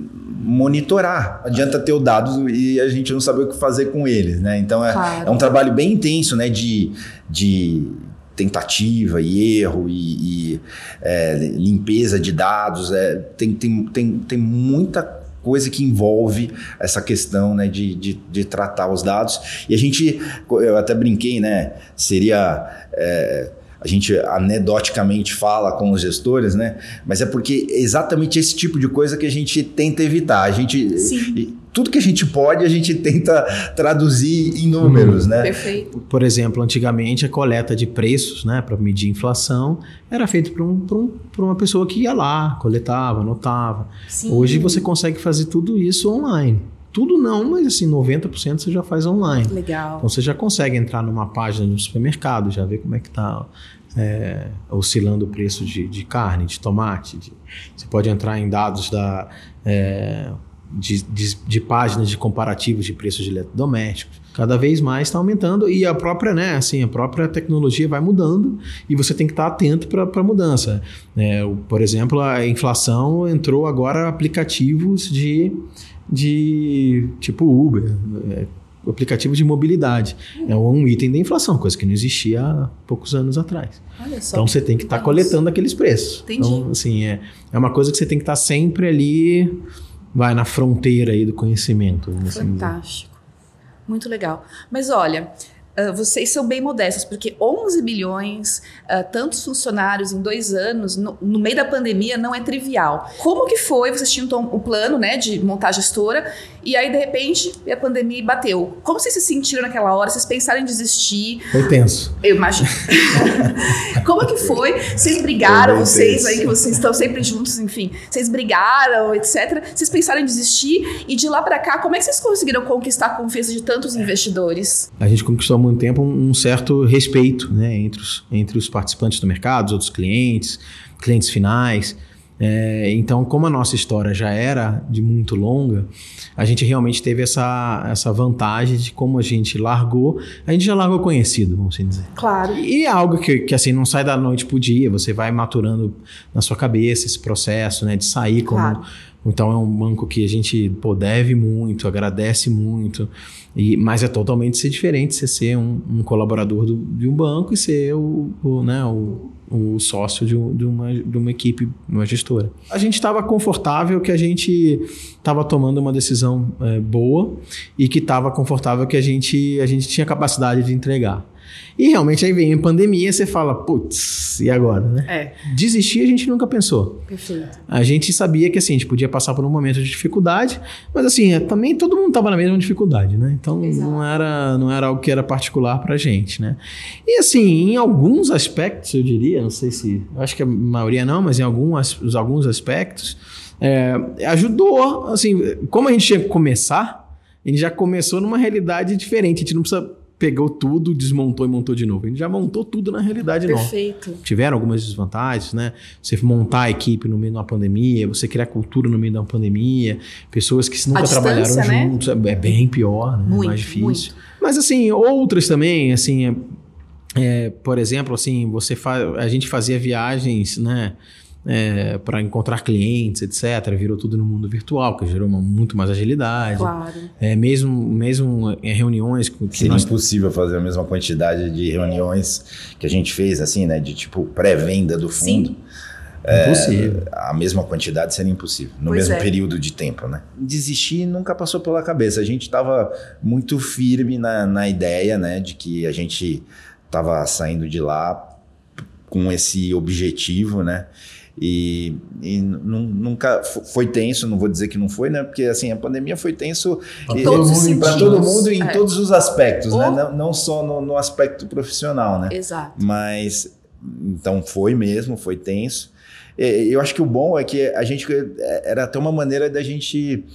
monitorar. Adianta ter o dado e a gente não saber o que fazer com eles, né? Então é, Claro. é um trabalho bem intenso, né, de, de tentativa e erro e, e, é, limpeza de dados. É, tem, tem, tem, tem muita coisa que envolve essa questão né, de, de, de tratar os dados. E a gente, eu até brinquei, né? Seria. é, a gente anedoticamente fala com os gestores, né? Mas é porque é exatamente esse tipo de coisa que a gente tenta evitar. A gente, Sim. tudo que a gente pode, a gente tenta traduzir em números, né? Perfeito. Por exemplo, antigamente a coleta de preços, né, para medir inflação, era feita por, um, por, um, por uma pessoa que ia lá, coletava, anotava. Sim. Hoje você consegue fazer tudo isso online. Tudo não, mas assim, 90% você já faz online. Legal. Então você já consegue entrar numa página do supermercado, já ver como é que está oscilando o preço de, de carne, de tomate. de- você pode entrar em dados da, é, de, de- de páginas de comparativos de preços de eletrodomésticos. Cada vez mais está aumentando e a própria, né, assim, a própria tecnologia vai mudando e você tem que estar atento para a mudança. É, o- por exemplo, a inflação entrou agora aplicativos de, de tipo Uber, é, aplicativo de mobilidade. É um item da inflação, coisa que não existia há poucos anos atrás. Então você tem que estar Nossa. coletando aqueles preços. Entendi. Então, assim, é, é uma coisa que você tem que estar sempre ali, vai na fronteira aí do conhecimento. assim. Fantástico. Muito legal. Mas olha, ah, vocês são bem modestos, porque 11 bilhões, ah, tantos funcionários em dois anos, no, no meio da pandemia, não é trivial. Como que foi? Vocês tinham o plano né, de montar a gestora, e aí, de repente, a pandemia bateu. Como vocês se sentiram naquela hora? Vocês pensaram em desistir? Foi tenso. Eu imagino. Como que foi? Vocês brigaram, vocês aí que vocês estão sempre juntos, enfim. Vocês brigaram, etc. Vocês pensaram em desistir e de lá pra cá, como é que vocês conseguiram conquistar a confiança de tantos investidores? A gente conquistou muito tempo um, um certo respeito né, entre, os, entre os participantes do mercado, os outros clientes, clientes finais. É, então, como a nossa história já era de muito longa, a gente realmente teve essa, essa vantagem de como a gente largou, a gente já largou conhecido, vamos assim dizer. Claro. E é algo que, que assim não sai da noite pro dia, você vai maturando na sua cabeça esse processo, né, de sair como Claro. então é um banco que a gente pô, deve muito, agradece muito, e, mas é totalmente ser diferente você ser um, um colaborador do- de um banco e ser o, o, né, o, o sócio de, de uma, de uma equipe, uma gestora. A gente estava confortável que a gente estava tomando uma decisão é, boa e que estava confortável que a gente, a gente tinha capacidade de entregar. E realmente aí vem a pandemia, você fala, putz, e agora, né? É, Desistir a gente nunca pensou. perfeito. A gente sabia que assim, a gente podia passar por um momento de dificuldade, mas assim, é, também todo mundo estava na mesma dificuldade, né? Então Exato. não era, não era algo que era particular pra gente, né? E assim, em alguns aspectos, eu diria, não sei se, acho que a maioria não, mas em alguns, alguns aspectos, é, ajudou, assim, como a gente tinha que começar, a gente já começou numa realidade diferente, a gente não precisa pegou tudo, desmontou e montou de novo. A gente já montou tudo na realidade nova Perfeito. tiveram algumas desvantagens, né? Você montar a equipe no meio de uma pandemia, você criar cultura no meio de uma pandemia, pessoas que nunca distância, trabalharam né? juntos, é é bem pior, né? Muito, mais difícil. muito. Mas assim, outras também, assim, é, é, por exemplo, assim, você a gente fazia viagens, né? Para encontrar clientes, etc. Virou tudo no mundo virtual, que gerou uma, muito mais agilidade. Claro. É, mesmo, mesmo em reuniões que Seria nós impossível fazer a mesma quantidade de reuniões que a gente fez, assim, né? De tipo pré-venda do fundo. Sim. Impossível. A mesma quantidade seria impossível, no Pois mesmo é. período de tempo, né? Desistir nunca passou pela cabeça. A gente estava muito firme na, na ideia, né? De que a gente estava saindo de lá com esse objetivo, né? E, e nunca foi tenso, não vou dizer que não foi, né? Porque assim, a pandemia foi tenso para todo, todo, mundo em é. todos os aspectos, né? Não, não só no, no, aspecto profissional, né? Exato. Mas então foi mesmo, foi tenso. Eu acho que o bom é que a gente era até uma maneira da gente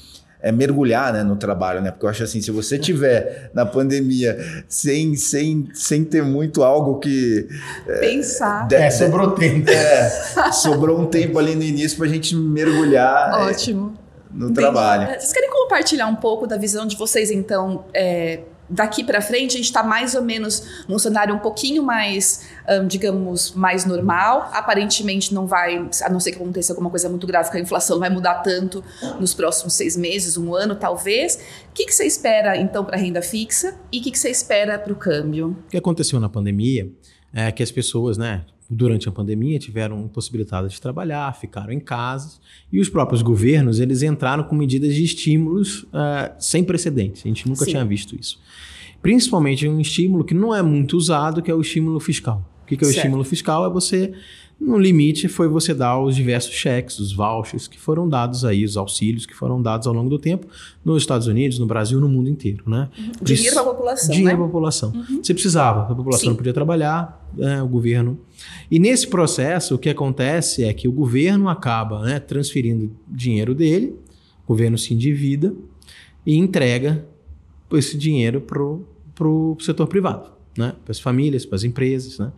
é, mergulhar né, no trabalho, né? Porque eu acho assim, se você tiver na pandemia sem, sem, sem ter muito algo que... É, Pensar. É, sobrou tempo. É, sobrou um tempo ali no início para a gente mergulhar. É, Ótimo. no Entendi. trabalho. Vocês querem compartilhar um pouco da visão de vocês, então, é, daqui para frente a gente está mais ou menos num cenário um pouquinho mais, um, digamos, mais normal. Aparentemente não vai, a não ser que aconteça alguma coisa muito grave, que a inflação vai mudar tanto nos próximos seis meses, um ano talvez. O que, que você espera então para a renda fixa e o que, que você espera para o câmbio? O que aconteceu na pandemia é que as pessoas, né, durante a pandemia tiveram impossibilitadas de trabalhar, ficaram em casa e os próprios governos eles entraram com medidas de estímulos uh, sem precedentes. A gente nunca Sim. tinha visto isso. Principalmente um estímulo que não é muito usado, que é o estímulo fiscal. O que, que é o certo. estímulo fiscal? É você no limite foi você dar os diversos cheques, os vouchers que foram dados aí, os auxílios que foram dados ao longo do tempo nos Estados Unidos, no Brasil, no mundo inteiro, né? Dinheiro para a população, Dinheiro né? para a população. Uhum. Você precisava, a população Sim. não podia trabalhar, né, o governo. E nesse processo, o que acontece é que o governo acaba né, transferindo dinheiro dele, o governo se endivida e entrega esse dinheiro para o setor privado, né? Para as famílias, para as empresas, né?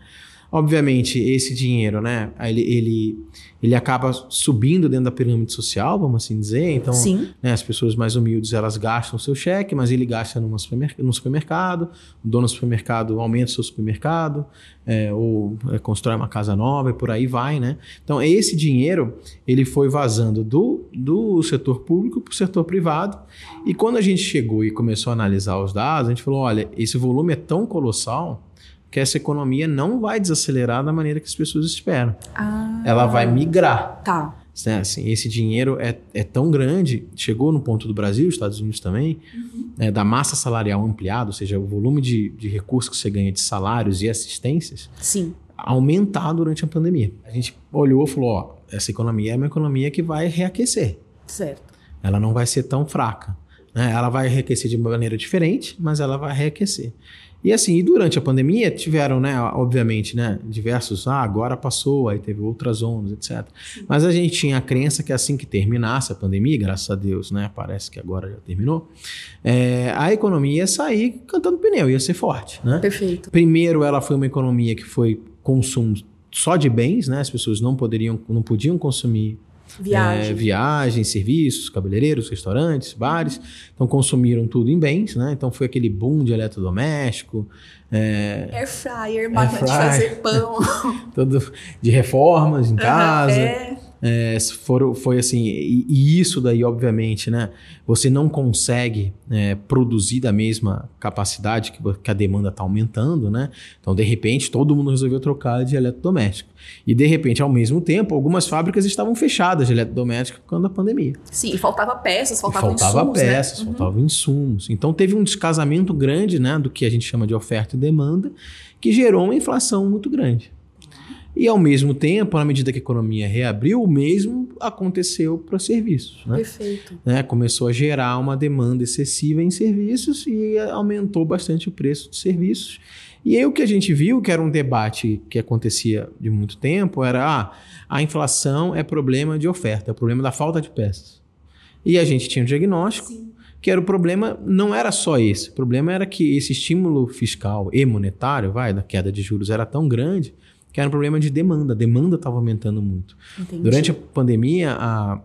Obviamente, esse dinheiro, né, ele, ele, ele acaba subindo dentro da pirâmide social, vamos assim dizer. Então, né, as pessoas mais humildes, elas gastam o seu cheque, mas ele gasta numa supermer no supermercado, o dono do supermercado aumenta o seu supermercado, é, ou é, constrói uma casa nova e por aí vai, né? Então, esse dinheiro, ele foi vazando do, do setor público para o setor privado. E quando a gente chegou e começou a analisar os dados, a gente falou, olha, esse volume é tão colossal que essa economia não vai desacelerar da maneira que as pessoas esperam. Ah, Ela vai migrar. Tá. Né? Assim, esse dinheiro é, é tão grande, chegou no ponto do Brasil, Estados Unidos também, uhum. né, da massa salarial ampliada, ou seja, o volume de, de recursos que você ganha de salários e assistências, Sim. aumentar durante a pandemia. A gente olhou e falou: ó, essa economia é uma economia que vai reaquecer. Certo. Ela não vai ser tão fraca. Né? Ela vai reaquecer de maneira diferente, mas ela vai reaquecer. E assim, e durante a pandemia tiveram, né, obviamente, né, diversos, ah, agora passou, aí teve outras ondas, etc. Mas a gente tinha a crença que assim que terminasse a pandemia, graças a Deus, né, parece que agora já terminou, é, a economia ia sair cantando pneu, ia ser forte, né? Perfeito. Primeiro, ela foi uma economia que foi consumo só de bens, né? As pessoas não poderiam, não podiam consumir Viagem. É, viagens, serviços, cabeleireiros, restaurantes, bares. Então consumiram tudo em bens, né? Então foi aquele boom de eletrodoméstico. É, air fryer, máquina de fazer pão. Todo de reformas em casa. É. É, foram, foi assim, e, e, isso daí, obviamente, né? Você não consegue é, produzir da mesma capacidade que, que a demanda está aumentando, né? Então, de repente, todo mundo resolveu trocar de eletrodoméstico. E, de repente, ao mesmo tempo, algumas fábricas estavam fechadas de eletrodoméstico por causa da pandemia. Sim, e faltava peças, faltava insumos. Faltava peças, né? faltavam uhum. insumos. Então, teve um descasamento grande, né? Do que a gente chama de oferta e demanda, que gerou uma inflação muito grande. E ao mesmo tempo, na medida que a economia reabriu, o mesmo aconteceu para serviços. Né? Perfeito. Né? Começou a gerar uma demanda excessiva em serviços e aumentou bastante o preço de serviços. E aí o que a gente viu, que era um debate que acontecia de muito tempo, era ah, a inflação é problema de oferta, é problema da falta de peças. E a gente tinha um diagnóstico Sim. que era o problema, não era só esse, o problema era que esse estímulo fiscal e monetário, vai, da queda de juros era tão grande que era um problema de demanda. A demanda estava aumentando muito. Entendi. Durante a pandemia, a,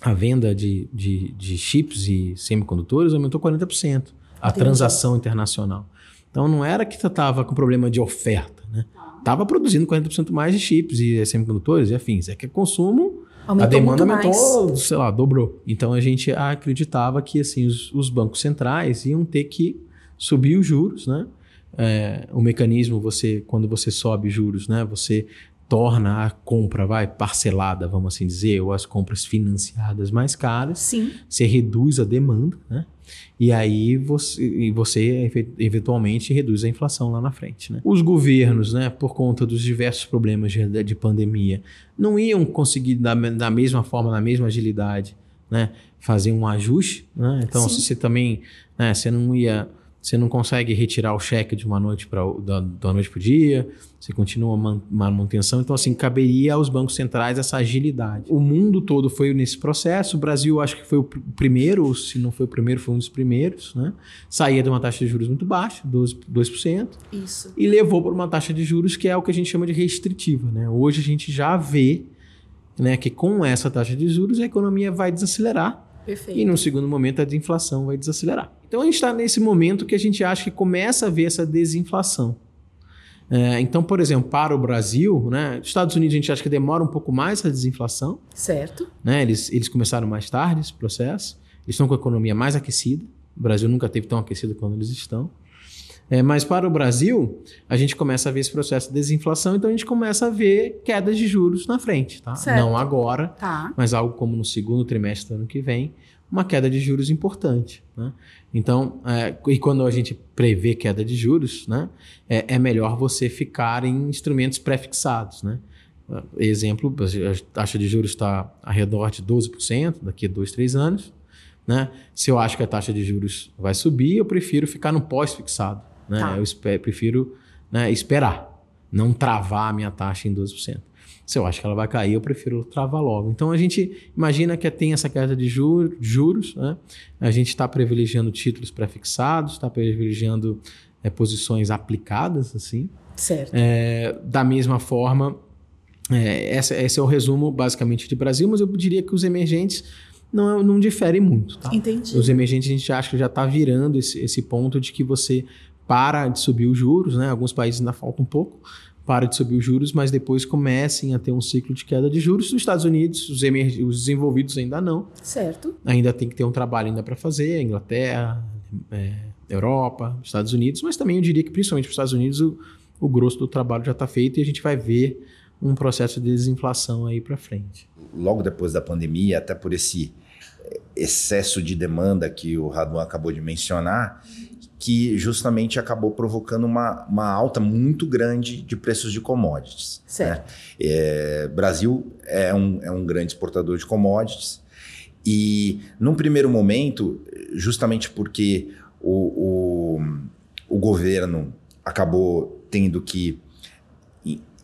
a venda de, de, de chips e semicondutores aumentou 40%. A Entendi. transação internacional. Então não era que estava com problema de oferta, né? Estava produzindo 40% mais de chips e semicondutores e afins. É que o consumo, aumentou a demanda aumentou, mais. sei lá, dobrou. Então a gente acreditava que assim os, os bancos centrais iam ter que subir os juros, né? É, o mecanismo, você quando você sobe juros, né, você torna a compra, vai, parcelada, vamos assim dizer, ou as compras financiadas mais caras, Sim. você reduz a demanda, né? E aí você, e você eventualmente reduz a inflação lá na frente. Né? Os governos, né, por conta dos diversos problemas de, de pandemia, não iam conseguir da, da mesma forma, na mesma agilidade, né, fazer um ajuste. Né? Então, se você também né, você não ia você não consegue retirar o cheque de uma noite para da, da noite para o dia, você continua uma manutenção. Então, assim, caberia aos bancos centrais essa agilidade. O mundo todo foi nesse processo. O Brasil, acho que foi o primeiro, se não foi o primeiro, foi um dos primeiros, né? Saía de uma taxa de juros muito baixa, 12%, 2%. Isso. E levou para uma taxa de juros que é o que a gente chama de restritiva, né? Hoje a gente já vê né, que com essa taxa de juros a economia vai desacelerar Perfeito. E no segundo momento a desinflação vai desacelerar. Então a gente está nesse momento que a gente acha que começa a ver essa desinflação. É, então, por exemplo, para o Brasil, né, Estados Unidos a gente acha que demora um pouco mais a desinflação. Certo. Né, eles, eles começaram mais tarde esse processo. Eles estão com a economia mais aquecida. O Brasil nunca teve tão aquecido quando eles estão. É, mas para o Brasil, a gente começa a ver esse processo de desinflação, então a gente começa a ver quedas de juros na frente, tá? Certo. Não agora, Tá. mas algo como no segundo trimestre do ano que vem, uma queda de juros importante. Né? Então, é, e quando a gente prevê queda de juros, né, é, é melhor você ficar em instrumentos pré-fixados. Né? Exemplo, a taxa de juros está ao redor de 12% daqui a dois, três anos. Né? Se eu acho que a taxa de juros vai subir, eu prefiro ficar no pós-fixado. Né? Tá. Eu prefiro né, esperar, não travar a minha taxa em 12%. Se eu acho que ela vai cair, eu prefiro travar logo. Então a gente imagina que tem essa queda de juro- juros, né? a gente está privilegiando títulos pré-fixados, está privilegiando é, posições aplicadas, assim. Certo. É, da mesma forma, é, essa- esse é o resumo basicamente de Brasil, mas eu diria que os emergentes não, não diferem muito. Tá? Entendi. Os emergentes a gente acha que já está virando esse, esse ponto de que você para de subir os juros, né? Alguns países ainda falta um pouco, para de subir os juros, mas depois comecem a ter um ciclo de queda de juros. Nos Estados Unidos, os, emer- os desenvolvidos ainda não. Certo. Ainda tem que ter um trabalho ainda para fazer, Inglaterra, é, Europa, Estados Unidos, mas também eu diria que principalmente para os Estados Unidos o, o grosso do trabalho já está feito e a gente vai ver um processo de desinflação aí para frente. logo depois da pandemia, até por esse excesso de demanda que o Raduan acabou de mencionar, que justamente acabou provocando uma, uma alta muito grande de preços de commodities. Certo. né? É, Brasil é um, é um grande exportador de commodities e, num primeiro momento, justamente porque o, o, o governo acabou tendo que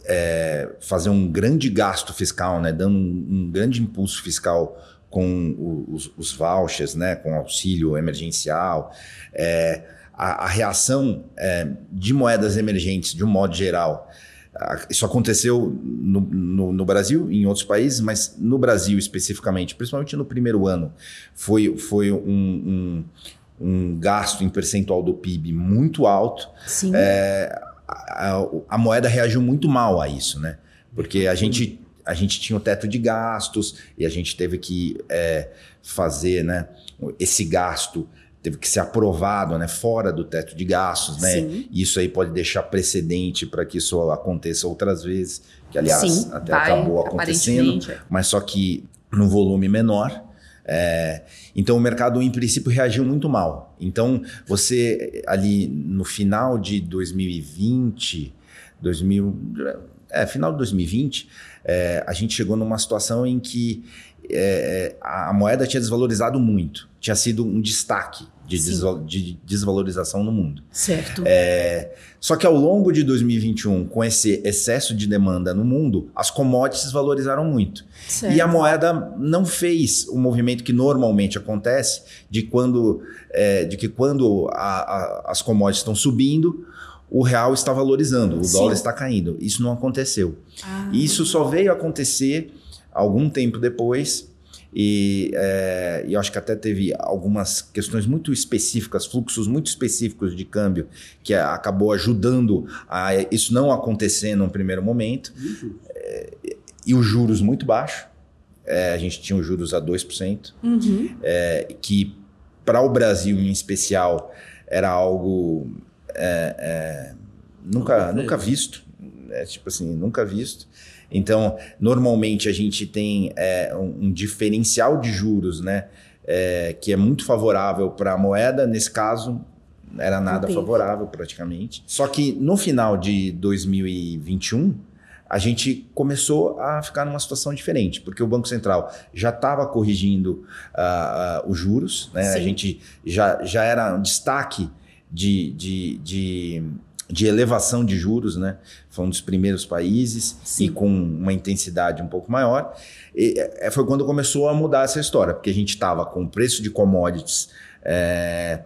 é, fazer um grande gasto fiscal, né, dando um, um grande impulso fiscal com os, os vouchers, né, com auxílio emergencial, é, a, a reação é, de moedas emergentes, de um modo geral, isso aconteceu no, no, no Brasil e em outros países, mas no Brasil especificamente, principalmente no primeiro ano, foi, foi um, um, um gasto em percentual do PIB muito alto. É, a, a- a moeda reagiu muito mal a isso, né? Porque a gente, a gente tinha o teto de gastos e a gente teve que é, fazer, né? Esse gasto teve que ser aprovado, né? Fora do teto de gastos, né? Sim. Isso aí pode deixar precedente para que isso aconteça outras vezes, que aliás Sim, até vai, acabou acontecendo é. mas só que num volume menor. É, então o mercado em princípio reagiu muito mal. Então você ali no final de 2020, 2000, é, final de 2020, é, a gente chegou numa situação em que é, a, a moeda tinha desvalorizado muito, tinha sido um destaque de, desval- de desvalorização no mundo. Certo. É, só que ao longo de 2021, com esse excesso de demanda no mundo, as commodities valorizaram muito. certo. E a moeda não fez o movimento que normalmente acontece de quando é, de que quando a- a- as commodities estão subindo, o real está valorizando, o Sim. dólar está caindo. Isso não aconteceu. Ah, isso só veio acontecer algum tempo depois. E, é, e eu acho que até teve algumas questões muito específicas, fluxos muito específicos de câmbio, que acabou ajudando a isso não acontecer num primeiro momento. É, e os juros muito baixos. É, a gente tinha os juros a 2%, Uhum. é, que para o Brasil em especial era algo é, é, nunca, nunca visto. É, tipo assim, nunca visto. Então, normalmente a gente tem é, um, um, diferencial de juros, né? É, que é muito favorável para a moeda. Nesse caso, era nada favorável praticamente. Só que no final de 2021 a gente começou a ficar numa situação diferente, porque o Banco Central já estava corrigindo uh, uh, os juros, né? a gente já, já era um destaque de, de, de, de, elevação de juros, né? foi um dos primeiros países Sim. e com uma intensidade um pouco maior. E, é, foi quando começou a mudar essa história, porque a gente estava com o preço de commodities é,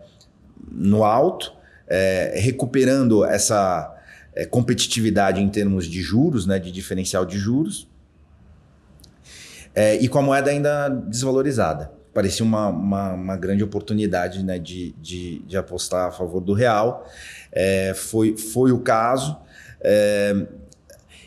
no alto, é, recuperando essa é, competitividade em termos de juros, né, de diferencial de juros, e com a moeda ainda desvalorizada. Parecia uma, uma, uma grande oportunidade né, de, de, de, apostar a favor do real. É, foi, foi o caso. É,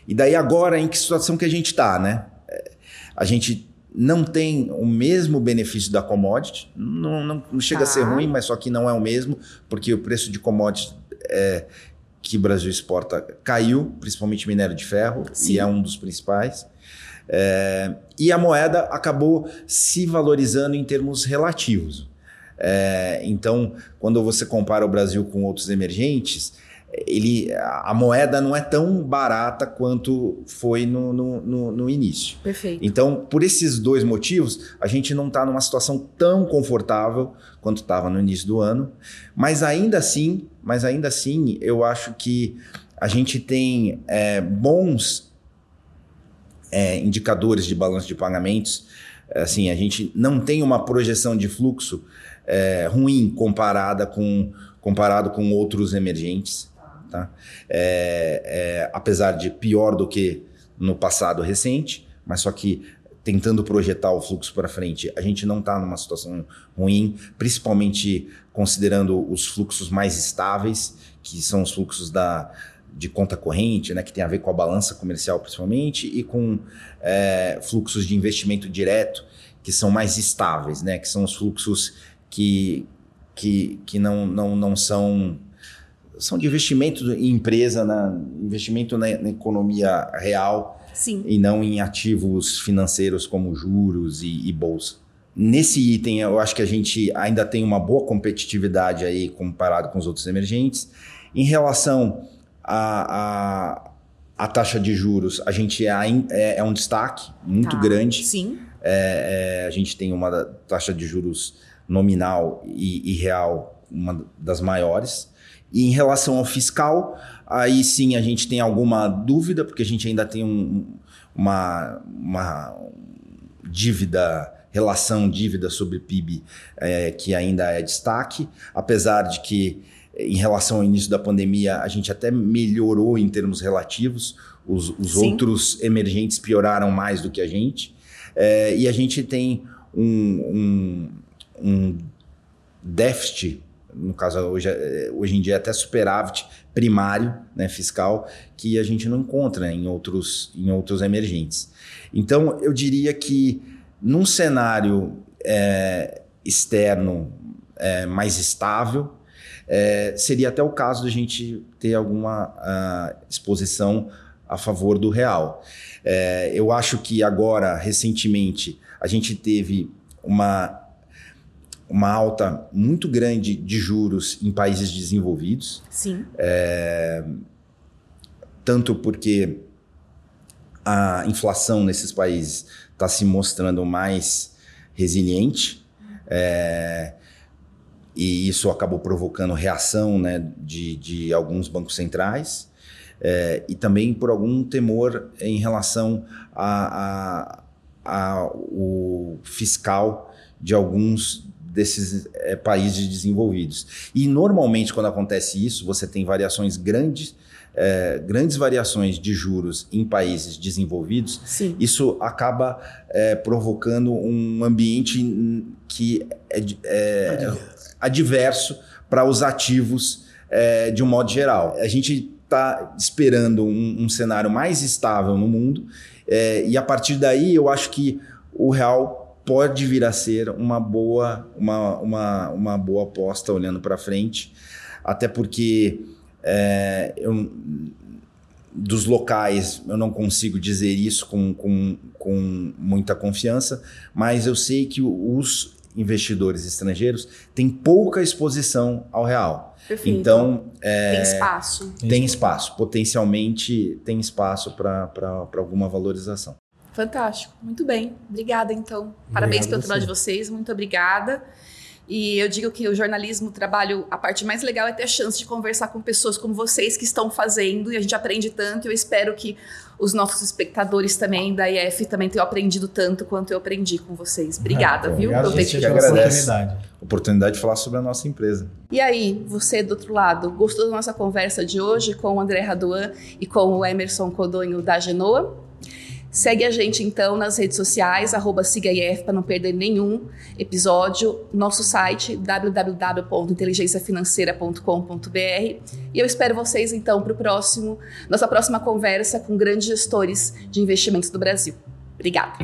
e daí agora, em que situação que a gente está? Né? É, a gente não tem o mesmo benefício da commodity, não, não, não chega a ser tá. ruim, mas só que não é o mesmo, porque o preço de commodity é, que o Brasil exporta caiu, principalmente minério de ferro, Sim. e é um dos principais. É, e a moeda acabou se valorizando em termos relativos. É, então, quando você compara o Brasil com outros emergentes, ele, a moeda não é tão barata quanto foi no, no, no, no início. Perfeito. Então, por esses dois motivos, a gente não está numa situação tão confortável quanto estava no início do ano, mas ainda assim, mas ainda assim, eu acho que a gente tem é, bons é, indicadores de balanço de pagamentos. Assim, a gente não tem uma projeção de fluxo é, ruim comparada com comparado com outros emergentes. Tá? É, é, apesar de pior do que no passado recente, mas só que tentando projetar o fluxo para frente, a gente não está numa situação ruim, principalmente considerando os fluxos mais estáveis, que são os fluxos da, de conta corrente, né, que tem a ver com a balança comercial principalmente, e com é, fluxos de investimento direto, que são mais estáveis, né, que são os fluxos que, que, que não, não, não são são de investimento em empresa, na, investimento na, na economia real Sim. e não em ativos financeiros como juros e, e, bolsa. Nesse item, eu acho que a gente ainda tem uma boa competitividade aí comparado com os outros emergentes. Em relação a, a, a, taxa de juros, a gente é, é, é um destaque muito tá. grande. Sim. É, é, a gente tem uma taxa de juros nominal e, e real, uma das maiores. E em relação ao fiscal, aí sim a gente tem alguma dúvida, porque a gente ainda tem um, uma, uma dívida, relação dívida sobre PIB é, que ainda é destaque, apesar de que em relação ao início da pandemia a gente até melhorou em termos relativos, os, os outros emergentes pioraram mais do que a gente, é, e a gente tem um, um, um déficit no caso hoje, é, hoje em dia é até superávit primário né, fiscal que a gente não encontra em outros, em outros emergentes. Então eu diria que num cenário é, externo é, mais estável, é, seria até o caso de a gente ter alguma uh, exposição a favor do real. É, eu acho que agora, recentemente, a gente teve uma uma alta muito grande de juros em países desenvolvidos. Sim. É, tanto porque a inflação nesses países está se mostrando mais resiliente. É, e isso acabou provocando reação né, de, de alguns bancos centrais. É, e também por algum temor em relação ao a, a, fiscal de alguns desses é, países desenvolvidos. E normalmente, quando acontece isso, você tem variações grandes. É, grandes variações de juros em países desenvolvidos, Sim. isso acaba é, provocando um ambiente que é, é adverso para os ativos é, de um modo geral. A gente está esperando um, um, cenário mais estável no mundo é, e a partir daí eu acho que o real pode vir a ser uma boa, uma, uma, uma boa aposta olhando para frente, até porque é, eu dos locais, eu não consigo dizer isso com, com, com muita confiança, mas eu sei que os investidores estrangeiros têm pouca exposição ao real. Perfeito. Então, é, tem espaço. Tem espaço. Potencialmente tem espaço para alguma valorização. Fantástico. Muito bem. Obrigada, então. Parabéns pelo trabalho de vocês. Muito obrigada. E eu digo que o jornalismo, o trabalho, a parte mais legal é ter a chance de conversar com pessoas como vocês que estão fazendo e a gente aprende tanto. Eu espero que os nossos espectadores também da IF também tenham aprendido tanto quanto eu aprendi com vocês. Obrigada, é, viu? Obrigado, ter que oportunidade. oportunidade de falar sobre a nossa empresa. E aí, você do outro lado, gostou da nossa conversa de hoje com o André Raduan e com o Emerson Codonho da Genoa? Segue a gente então nas redes sociais, arroba SigaIF para não perder nenhum episódio. Nosso site www.inteligenciafinanceira.com.br e eu espero vocês então para o próximo, nossa próxima conversa com grandes gestores de investimentos do Brasil. Obrigada.